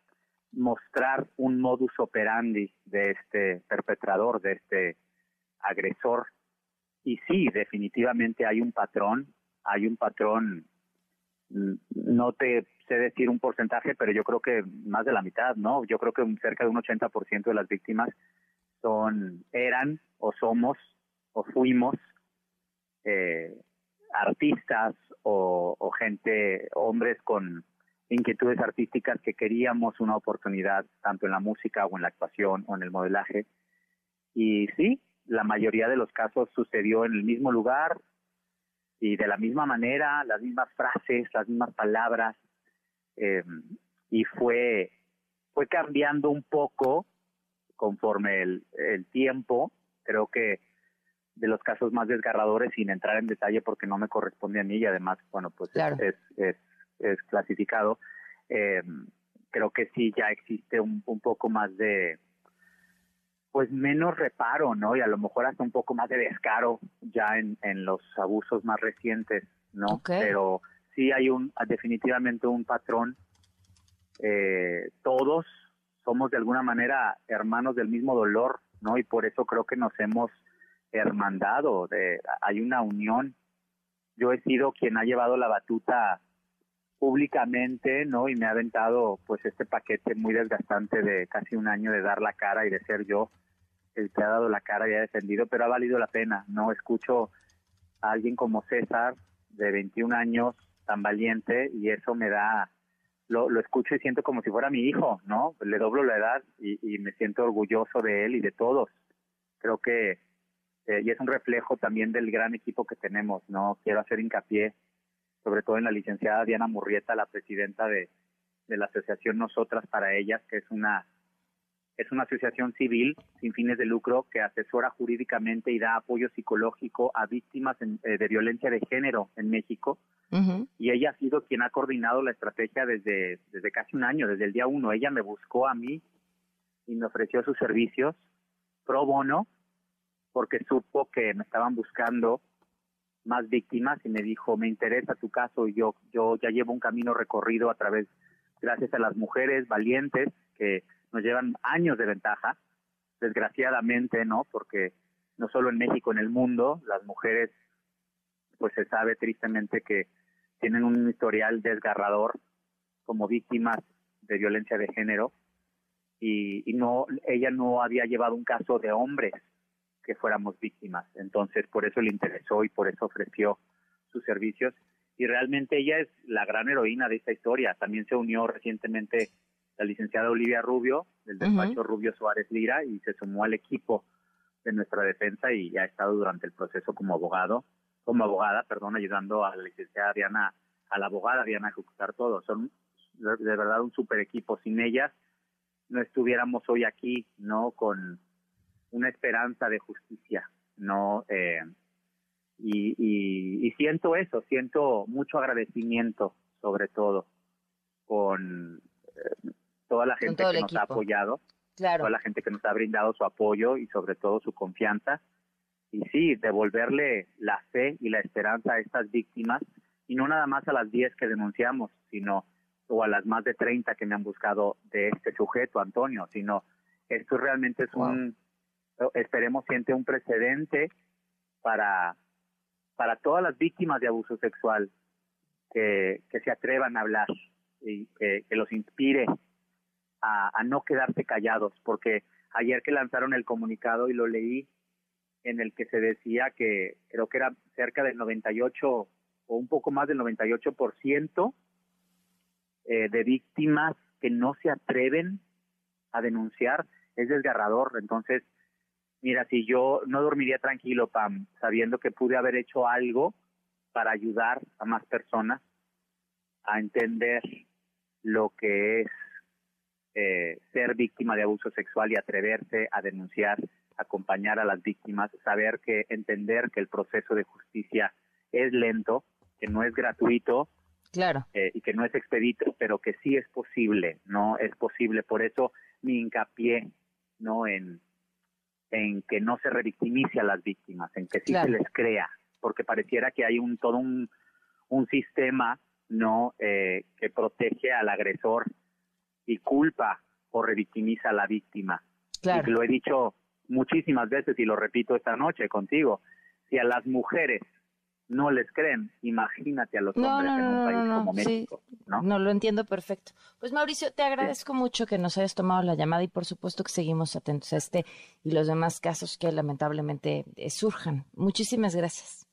mostrar un modus operandi de este perpetrador, de este agresor. Y sí, definitivamente hay un patrón, hay un patrón, mm, no te sé decir un porcentaje, pero yo creo que más de la mitad, ¿no? Yo creo que cerca de un 80% de las víctimas son, eran o somos o fuimos eh, artistas o gente, hombres con inquietudes artísticas que queríamos una oportunidad tanto en la música o en la actuación o en el modelaje. Y sí, la mayoría de los casos sucedió en el mismo lugar y de la misma manera, las mismas frases, las mismas palabras. Em, y fue, fue cambiando un poco conforme el, el tiempo. Creo que de los casos más desgarradores, sin entrar en detalle porque no me corresponde a mí y además, bueno, pues es, es es clasificado, eh, creo que sí ya existe un, un poco más de, pues menos reparo, ¿no? Y a lo mejor hasta un poco más de descaro ya en, en los abusos más recientes, ¿no? Pero sí hay un, definitivamente un patrón. Eh, todos somos de alguna manera hermanos del mismo dolor, ¿no? Y por eso creo que nos hemos hermandado, de, hay una unión. Yo he sido quien ha llevado la batuta públicamente, ¿no? Y me ha aventado pues este paquete muy desgastante de casi un año de dar la cara y de ser yo el que ha dado la cara y ha defendido, pero ha valido la pena, ¿no? Escucho a alguien como César, de 21 años, tan valiente, y eso me da, lo, lo escucho y siento como si fuera mi hijo, ¿no? Le doblo la edad y, y me siento orgulloso de él y de todos. Creo que, eh, y es un reflejo también del gran equipo que tenemos, ¿no? Quiero hacer hincapié sobre todo en la licenciada Diana Murrieta, la presidenta de, la asociación Nosotras para Ellas, que es una es una asociación civil sin fines de lucro que asesora jurídicamente y da apoyo psicológico a víctimas eh, de violencia de género en México. Y ella ha sido quien ha coordinado la estrategia desde, desde casi un año, desde el día uno. Ella me buscó a mí y me ofreció sus servicios pro bono porque supo que me estaban buscando más víctimas y me dijo, me interesa tu caso yo, yo ya llevo un camino recorrido a través, gracias a las mujeres valientes que nos llevan años de ventaja, desgraciadamente, ¿no? Porque no solo en México, en el mundo, las mujeres, pues se sabe tristemente que tienen un historial desgarrador como víctimas de violencia de género y, y no, ella no había llevado un caso de hombres que fuéramos víctimas. Entonces, por eso le interesó y por eso ofreció sus servicios. Y realmente ella es la gran heroína de esta historia. También se unió recientemente la licenciada Olivia Rubio, del despacho Rubio Suárez Lira, y se sumó al equipo de nuestra defensa y ha estado durante el proceso como abogado, como abogada, perdón, ayudando a la licenciada Diana, a la abogada Diana a ejecutar todo. Son de verdad un super equipo. Sin ellas no estuviéramos hoy aquí, ¿no? Con, una esperanza de justicia, ¿no? Eh, y, siento eso, siento mucho agradecimiento, sobre todo, con eh, toda la gente que nos ha apoyado, claro. toda la gente que nos ha brindado su apoyo y sobre todo su confianza. Y sí, devolverle la fe y la esperanza a estas víctimas, y no nada más a las 10 que denunciamos, sino o a las más de 30 que me han buscado de este sujeto, Antonio, sino esto realmente es un, esperemos, siente un precedente para, para todas las víctimas de abuso sexual que, que se atrevan a hablar y que, los inspire a, a, no quedarse callados, porque ayer que lanzaron el comunicado y lo leí, en el que se decía que creo que era cerca del 98 o un poco más del 98% eh, de víctimas que no se atreven a denunciar es desgarrador. Entonces, mira, si yo no dormiría tranquilo, Pam, sabiendo que pude haber hecho algo para ayudar a más personas a entender lo que es eh, ser víctima de abuso sexual y atreverse a denunciar, acompañar a las víctimas, saber que entender que el proceso de justicia es lento, que no es gratuito Claro. Eh, y que no es expedito, pero que sí es posible, ¿no? Es posible. Por eso mi hincapié, ¿no? En, en que no se revictimice a las víctimas, en que sí se les crea, porque pareciera que hay un todo un, un sistema, ¿no? Eh, que protege al agresor y culpa o revictimiza a la víctima. Claro. Y lo he dicho muchísimas veces y lo repito esta noche contigo. Si a las mujeres no les creen. Imagínate a los hombres en un país como México. ¿no? no, lo entiendo perfecto. Pues Mauricio, te agradezco mucho que nos hayas tomado la llamada y por supuesto que seguimos atentos a este y los demás casos que lamentablemente eh, surjan. Muchísimas gracias.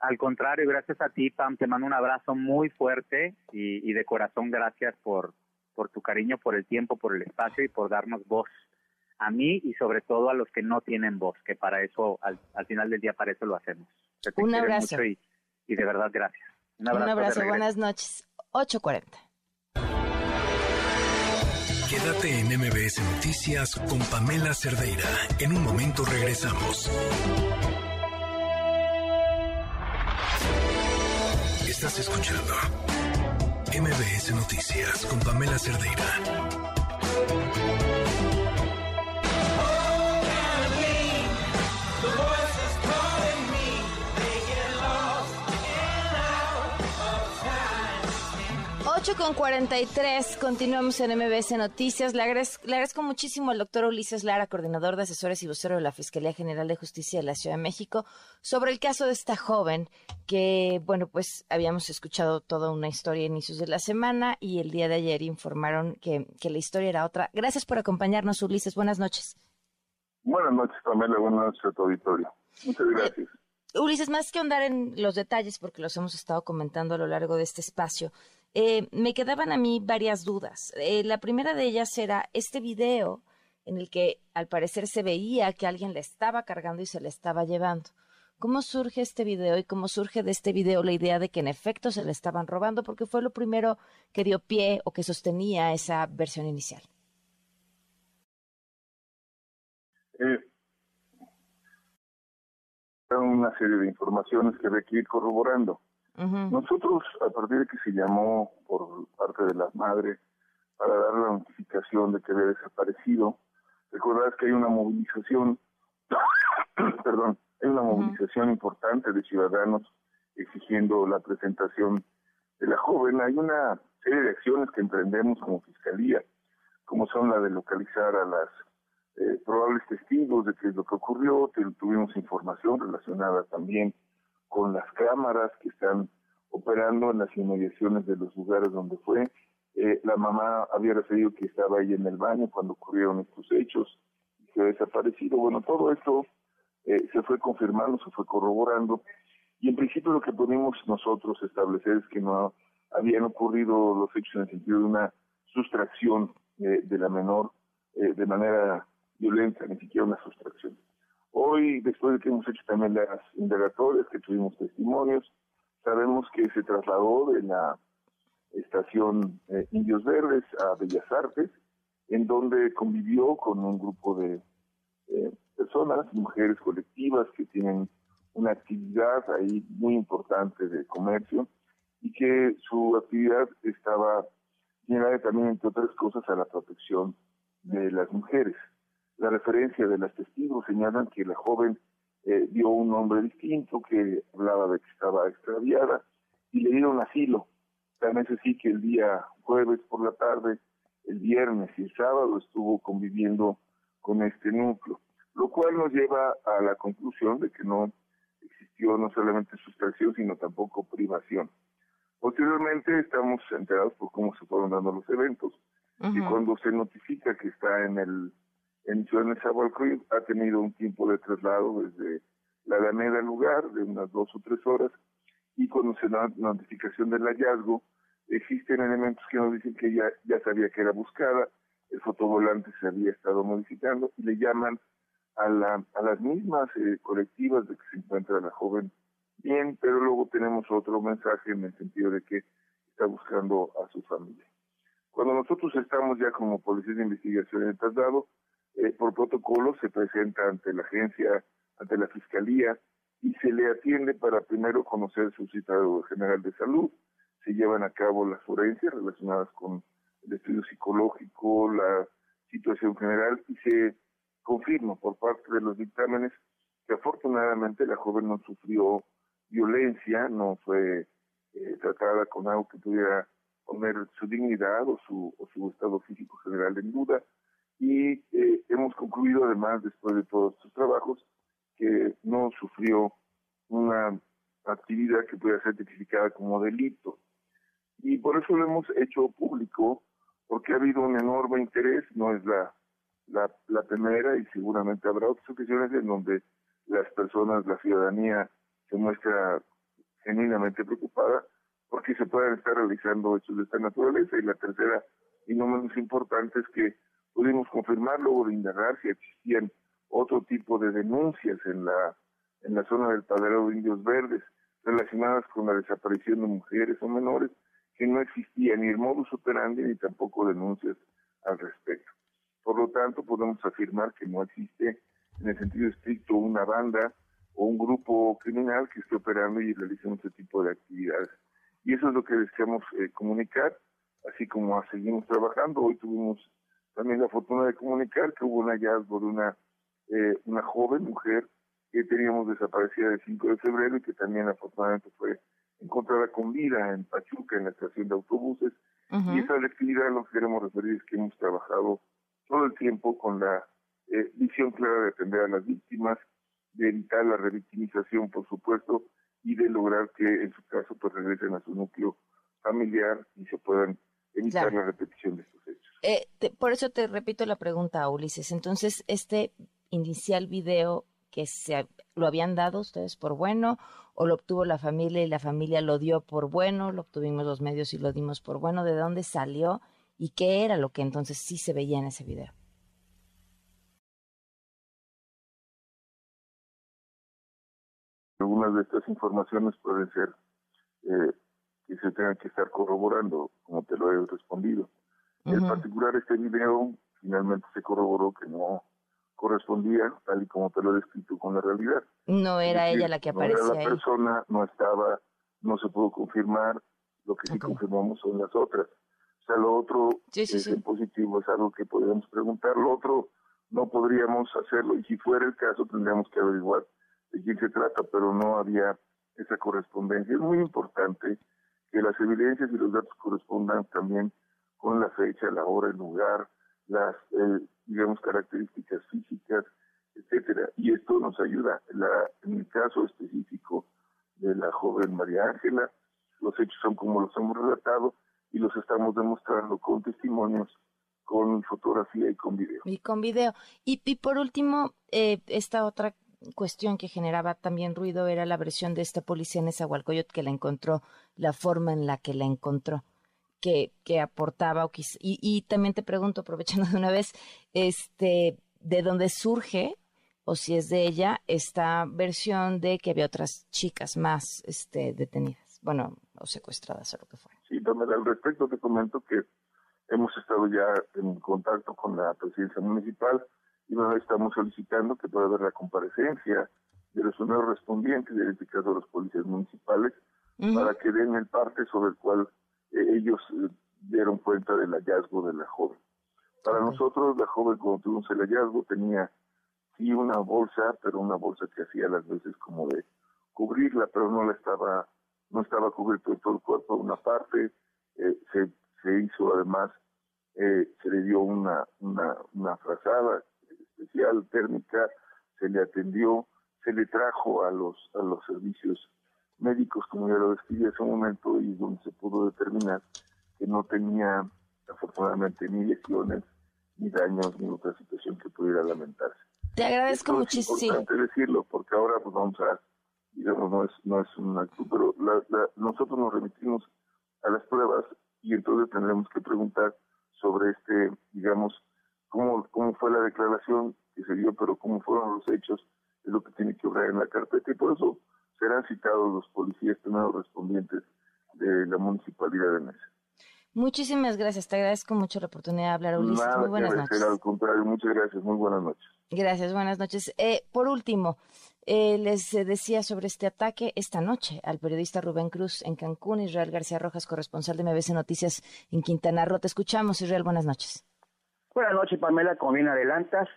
Al contrario, gracias a ti, Pam. Te mando un abrazo muy fuerte y, de corazón gracias por, por tu cariño, por el tiempo, por el espacio y por darnos voz a mí y sobre todo a los que no tienen voz, que para eso, al, al final del día, para eso lo hacemos. Un abrazo. Y, de verdad, gracias. Un abrazo. Un abrazo. Buenas noches. 8.40. Quédate en MBS Noticias con Pamela Cerdeira. En un momento regresamos. Estás escuchando MBS Noticias con Pamela Cerdeira. 8 con 43, continuamos en MBS Noticias. Le agradezco, muchísimo al doctor Ulises Lara, coordinador de asesores y vocero de la Fiscalía General de Justicia de la Ciudad de México, sobre el caso de esta joven que, bueno, pues habíamos escuchado toda una historia a inicios de la semana y el día de ayer informaron que, que la historia era otra. Gracias por acompañarnos, Ulises. Buenas noches. Buenas noches, Pamela. Buenas noches a tu auditorio. Muchas gracias. Ulises, más que andar en los detalles, porque los hemos estado comentando a lo largo de este espacio, eh, me quedaban a mí varias dudas. Eh, la primera de ellas era este video en el que al parecer se veía que alguien le estaba cargando y se le estaba llevando. ¿Cómo surge este video y cómo surge de este video la idea de que en efecto se le estaban robando? Porque fue lo primero que dio pie o que sostenía esa versión inicial. Eh, una serie de informaciones que que ir corroborando. Nosotros, a partir de que se llamó por parte de las madres para dar la notificación de que había desaparecido, recordarás que hay una movilización, *coughs* perdón, hay una movilización importante de ciudadanos exigiendo la presentación de la joven. Hay una serie de acciones que emprendemos como fiscalía, como son la de localizar a las eh, probables testigos de qué es lo que ocurrió, tuvimos información relacionada también con las cámaras que están operando en las inmediaciones de los lugares donde fue. Eh, la mamá había referido que estaba ahí en el baño cuando ocurrieron estos hechos y se ha desaparecido. Bueno, todo esto eh, se fue confirmando, se fue corroborando y en principio lo que podemos nosotros establecer es que no habían ocurrido los hechos en el sentido de una sustracción eh, de la menor de manera violenta, ni siquiera una sustracción. Hoy, después de que hemos hecho también las indagatorias, que tuvimos testimonios, sabemos que se trasladó de la estación eh, Indios Verdes a Bellas Artes, en donde convivió con un grupo de eh, personas, mujeres colectivas que tienen una actividad ahí muy importante de comercio y que su actividad estaba llegada también, entre otras cosas, a la protección de de las mujeres. La referencia de las testigos señalan que la joven eh, dio un nombre distinto, que hablaba de que estaba extraviada y le dieron asilo. También es así que el día jueves por la tarde, el viernes y el sábado estuvo conviviendo con este núcleo, lo cual nos lleva a la conclusión de que no existió no solamente sustracción, sino tampoco privación. Posteriormente estamos enterados por cómo se fueron dando los eventos y cuando se notifica que está en el en Ciudad de ha tenido un tiempo de traslado desde la Alameda al lugar de unas dos o tres horas y cuando se da notificación del hallazgo existen elementos que nos dicen que ella ya sabía que era buscada, el fotovolante se había estado modificando y le llaman a, la, a las mismas eh, colectivas de que se encuentra la joven bien, pero luego tenemos otro mensaje en el sentido de que está buscando a su familia. Cuando nosotros estamos ya como policía de investigación en el traslado, eh, por protocolo se presenta ante la agencia, ante la fiscalía y se le atiende para primero conocer su citado general de salud, se llevan a cabo las forencias relacionadas con el estudio psicológico, la situación general y se confirma por parte de los dictámenes que afortunadamente la joven no sufrió violencia, no fue eh, tratada con algo que pudiera poner su dignidad o su, o su estado físico general en duda. Y eh, hemos concluido además, después de todos estos trabajos, que no sufrió una actividad que pudiera ser tipificada como delito. Y por eso lo hemos hecho público, porque ha habido un enorme interés, no es la, la, la primera y seguramente habrá otras ocasiones en donde las personas, la ciudadanía, se muestra genuinamente preocupada porque se puedan estar realizando hechos de esta naturaleza. Y la tercera, y no menos importante, es que pudimos confirmar luego de indagar si existían otro tipo de denuncias en la, en la zona del padrero de Indios Verdes relacionadas con la desaparición de mujeres o menores, que no existía ni el modus operandi ni tampoco denuncias al respecto. Por lo tanto, podemos afirmar que no existe en el sentido estricto una banda o un grupo criminal que esté operando y realizando este tipo de actividades. Y eso es lo que deseamos eh, comunicar, así como seguimos trabajando. Hoy tuvimos también la fortuna de comunicar que hubo un hallazgo de una, eh, una joven mujer que teníamos desaparecida el 5 de febrero y que también afortunadamente fue encontrada con vida en Pachuca, en la estación de autobuses. Y esa actividad a lo que queremos referir es que hemos trabajado todo el tiempo con la eh, visión clara de atender a las víctimas, de evitar la revictimización, por supuesto, y de lograr que en su caso pues regresen a su núcleo familiar y se puedan evitar la repetición de estos hechos. Eh, por eso te repito la pregunta, Ulises. Entonces, este inicial video que se lo habían dado ustedes por bueno o lo obtuvo la familia y la familia lo dio por bueno, lo obtuvimos los medios y lo dimos por bueno, ¿de dónde salió y qué era lo que entonces sí se veía en ese video? algunas de estas informaciones pueden ser eh, que se tengan que estar corroborando, como te lo he respondido. En particular, este video finalmente se corroboró que no correspondía, tal y como te lo he descrito, con la realidad. No era ella la que aparecía. No era la persona, no estaba, no se pudo confirmar, lo que sí confirmamos son las otras. O sea, lo otro es positivo, es algo que podríamos preguntar, lo otro no podríamos hacerlo y si fuera el caso tendríamos que averiguar de quién se trata, pero no había esa correspondencia. Es muy importante que las evidencias y los datos correspondan también con la fecha, la hora, el lugar, las, digamos, características físicas, etcétera. Y esto nos ayuda. En el caso específico de la joven María Ángela, los hechos son como los hemos relatado y los estamos demostrando con testimonios, con fotografía y con video. Y con video. Y, y por último, eh, esta otra cuestión que generaba también ruido era la versión de esta policía en Esahualcoyot que la encontró, la forma en la que la encontró, que, que aportaba. O y, y también te pregunto, aprovechando de una vez, este, ¿de dónde surge o si es de ella esta versión de que había otras chicas más este, detenidas, bueno, o secuestradas o lo que fuera? Sí, también al respecto te comento que hemos estado ya en contacto con la presidencia municipal y bueno, estamos solicitando que pueda haber la comparecencia de los nuevos respondientes, en caso los policías municipales, para que den el parte sobre el cual ellos eh, dieron cuenta del hallazgo de la joven. Para nosotros, la joven cuando tuvimos el hallazgo tenía sí una bolsa, pero una bolsa que hacía las veces como de cubrirla, pero no la estaba, no estaba cubierto todo el cuerpo, una parte, eh, se, se hizo además, eh, se le dio una, una, una frazada especial térmica, se le atendió, se le trajo a los, a los servicios médicos, como ya lo describí hace un momento, y donde se pudo determinar que no tenía afortunadamente ni lesiones, ni daños, ni otra situación que pudiera lamentarse. Te agradezco muchísimo. Es importante decirlo, porque ahora pues vamos a, digamos, no es, no es un acto, pero nosotros nos remitimos a las pruebas y entonces tendremos que preguntar sobre este, digamos, cómo, cómo fue la declaración que se dio, pero cómo fueron los hechos, es lo que tiene que obrar en la carpeta y por eso serán citados los policías primeros respondientes de la municipalidad de Mesa. Muchísimas gracias, te agradezco mucho la oportunidad de hablar, Ulises. muy buenas noches. Al contrario, muchas gracias, muy buenas noches. Gracias, buenas noches. Eh, por último, eh, les decía sobre este ataque esta noche al periodista Rubén Cruz en Cancún, Israel García Rojas, corresponsal de MBC Noticias en Quintana Roo. Te escuchamos, Israel, buenas nochas. Buenas noches, Pamela, como bien adelantas,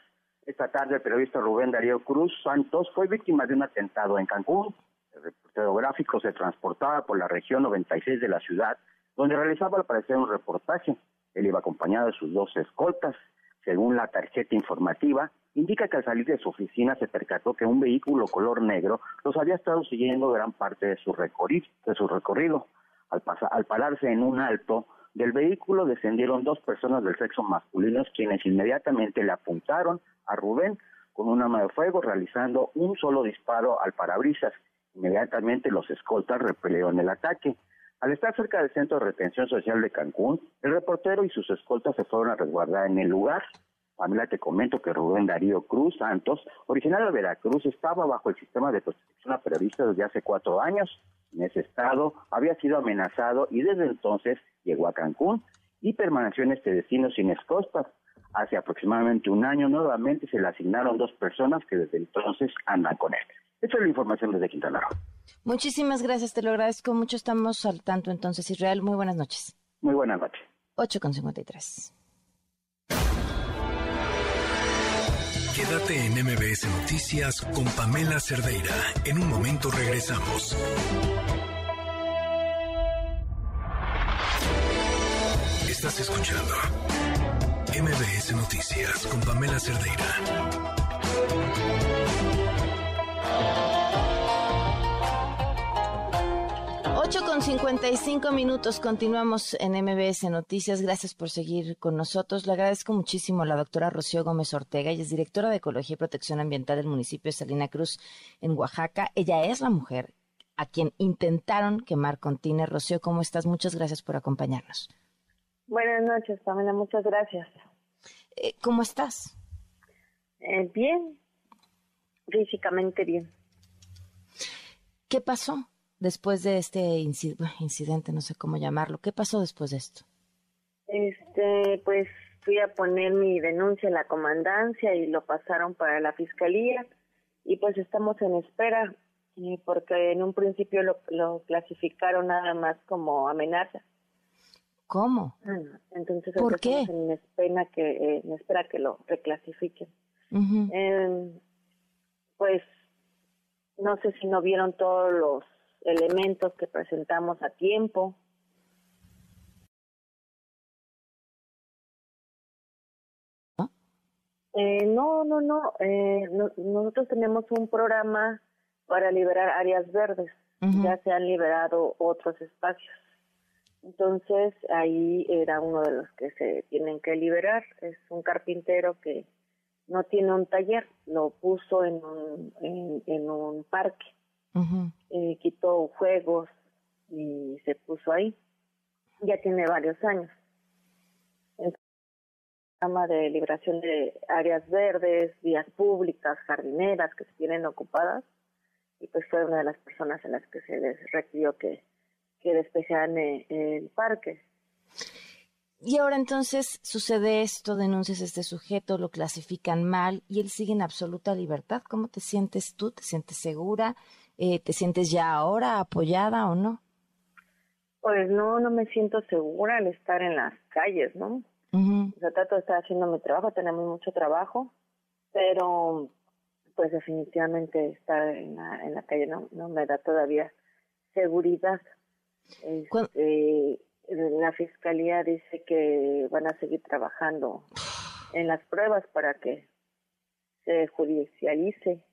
esta tarde el periodista Rubén Darío Cruz Santos fue víctima de un atentado en Cancún. Reportero gráfico se transportaba por la región 96 de la ciudad, donde realizaba al parecer un reportaje. Él iba acompañado de sus dos escoltas. Según la tarjeta informativa, indica que al salir de su oficina se percató que un vehículo color negro los había estado siguiendo gran parte de su recorrido. De su recorrido. Al, al pararse en un alto, del vehículo descendieron dos personas del sexo masculino quienes inmediatamente le apuntaron a Rubén con un arma de fuego realizando un solo disparo al parabrisas. Inmediatamente los escoltas repelieron el ataque. Al estar cerca del centro de retención social de Cancún, el reportero y sus escoltas se fueron a resguardar en el lugar. Familia, te comento que Rubén Darío Cruz Santos, originario de Veracruz, estaba bajo el sistema de protección a periodistas desde hace cuatro años. En ese estado había sido amenazado y desde entonces llegó a Cancún y permaneció en este destino sin escoltas. Hace aproximadamente un año nuevamente se le asignaron dos personas que desde entonces andan con él. Esa es la información desde Quintana Roo. Muchísimas gracias, te lo agradezco mucho. Estamos al tanto entonces, Israel. Muy buenas noches. Muy buenas noches. 8 con 53. Quédate en MBS Noticias con Pamela Cerdeira. En un momento regresamos. Estás escuchando MBS Noticias con Pamela Cerdeira. 8 con 55 minutos, continuamos en MBS Noticias. Gracias por seguir con nosotros. Le agradezco muchísimo a la doctora Rocío Gómez Ortega, ella es directora de Ecología y Protección Ambiental del municipio de Salina Cruz, en Oaxaca. Ella es la mujer a quien intentaron quemar con tiner. Rocío, ¿cómo estás? Muchas gracias por acompañarnos. Buenas noches, Pamela, muchas gracias. Eh, ¿Cómo estás? Eh, bien, físicamente bien. ¿Qué pasó después de este incidente, no sé cómo llamarlo? ¿Qué pasó después de esto? Este, pues fui a poner mi denuncia en la comandancia y lo pasaron para la fiscalía y pues estamos en espera eh, porque en un principio lo, lo clasificaron nada más como amenaza ¿Cómo? Entonces, ¿Por qué? Me espera que, eh, me espera que lo reclasifiquen. Em, pues no sé si no vieron todos los elementos que presentamos a tiempo. Eh, no, no, no, eh, Nosotros tenemos un programa para liberar áreas verdes. Ya se han liberado otros espacios. Entonces ahí era uno de los que se tienen que liberar. Es un carpintero que no tiene un taller, lo puso en un, en, un parque, eh, quitó juegos y se puso ahí. Ya tiene varios años. El programa de liberación de áreas verdes, vías públicas, jardineras que se tienen ocupadas, y pues fue una de las personas en las que se les requirió que que despejan eh, el parque. Y ahora entonces sucede esto, denuncias a este sujeto, lo clasifican mal y él sigue en absoluta libertad. ¿Cómo te sientes tú? ¿Te sientes segura? Eh, ¿Te sientes ya ahora apoyada o no? Pues no, no me siento segura al estar en las calles, ¿no? O sea, trato de estar haciendo mi trabajo, tenemos mucho trabajo, pero pues definitivamente estar en la, en la calle no, no me da todavía seguridad. Este, la fiscalía dice que van a seguir trabajando en las pruebas para que se judicialice.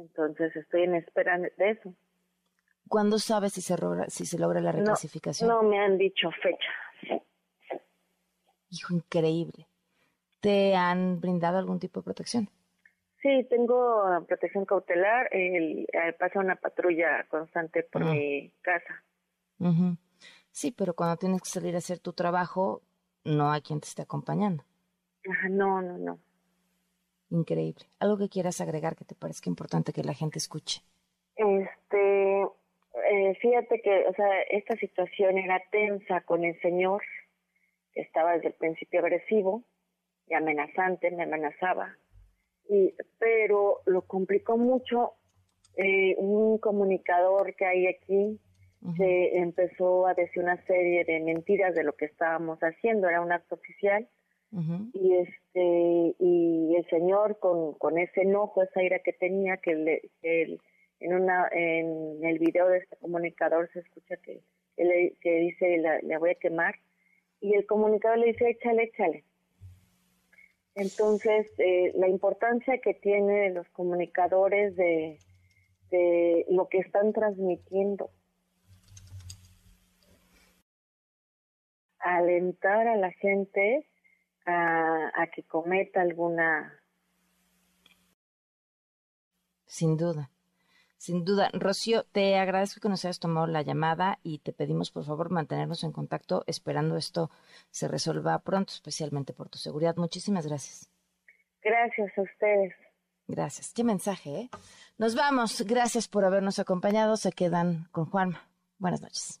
Entonces estoy en espera de eso. ¿Cuándo sabes si se logra, si se logra la reclasificación? No, me han dicho fecha. Hijo, increíble. ¿Te han brindado algún tipo de protección? Sí, tengo protección cautelar. El, eh, pasa una patrulla constante por mi casa. Sí, pero cuando tienes que salir a hacer tu trabajo, no hay quien te esté acompañando. Ajá, no, no, no. Increíble. ¿Algo que quieras agregar que te parezca importante que la gente escuche? Este, eh, fíjate que, o sea, esta situación era tensa con el señor, que estaba desde el principio agresivo y amenazante, me amenazaba. Y, pero lo complicó mucho eh, un comunicador que hay aquí se empezó a decir una serie de mentiras de lo que estábamos haciendo, era un acto oficial y este y el señor con, con ese enojo, esa ira que tenía, que, le, en una en el video de este comunicador se escucha que, que, dice le voy a quemar y el comunicador le dice échale, échale. Entonces, eh, la importancia que tienen los comunicadores de, de lo que están transmitiendo. Alentar a la gente a, que cometa alguna... Sin duda. Sin duda. Rocío, te agradezco que nos hayas tomado la llamada y te pedimos, por favor, mantenernos en contacto esperando esto se resuelva pronto, especialmente por tu seguridad. Muchísimas gracias. Gracias a ustedes. Gracias. Qué mensaje, ¿eh? Nos vamos. Gracias por habernos acompañado. Se quedan con Juanma. Buenas noches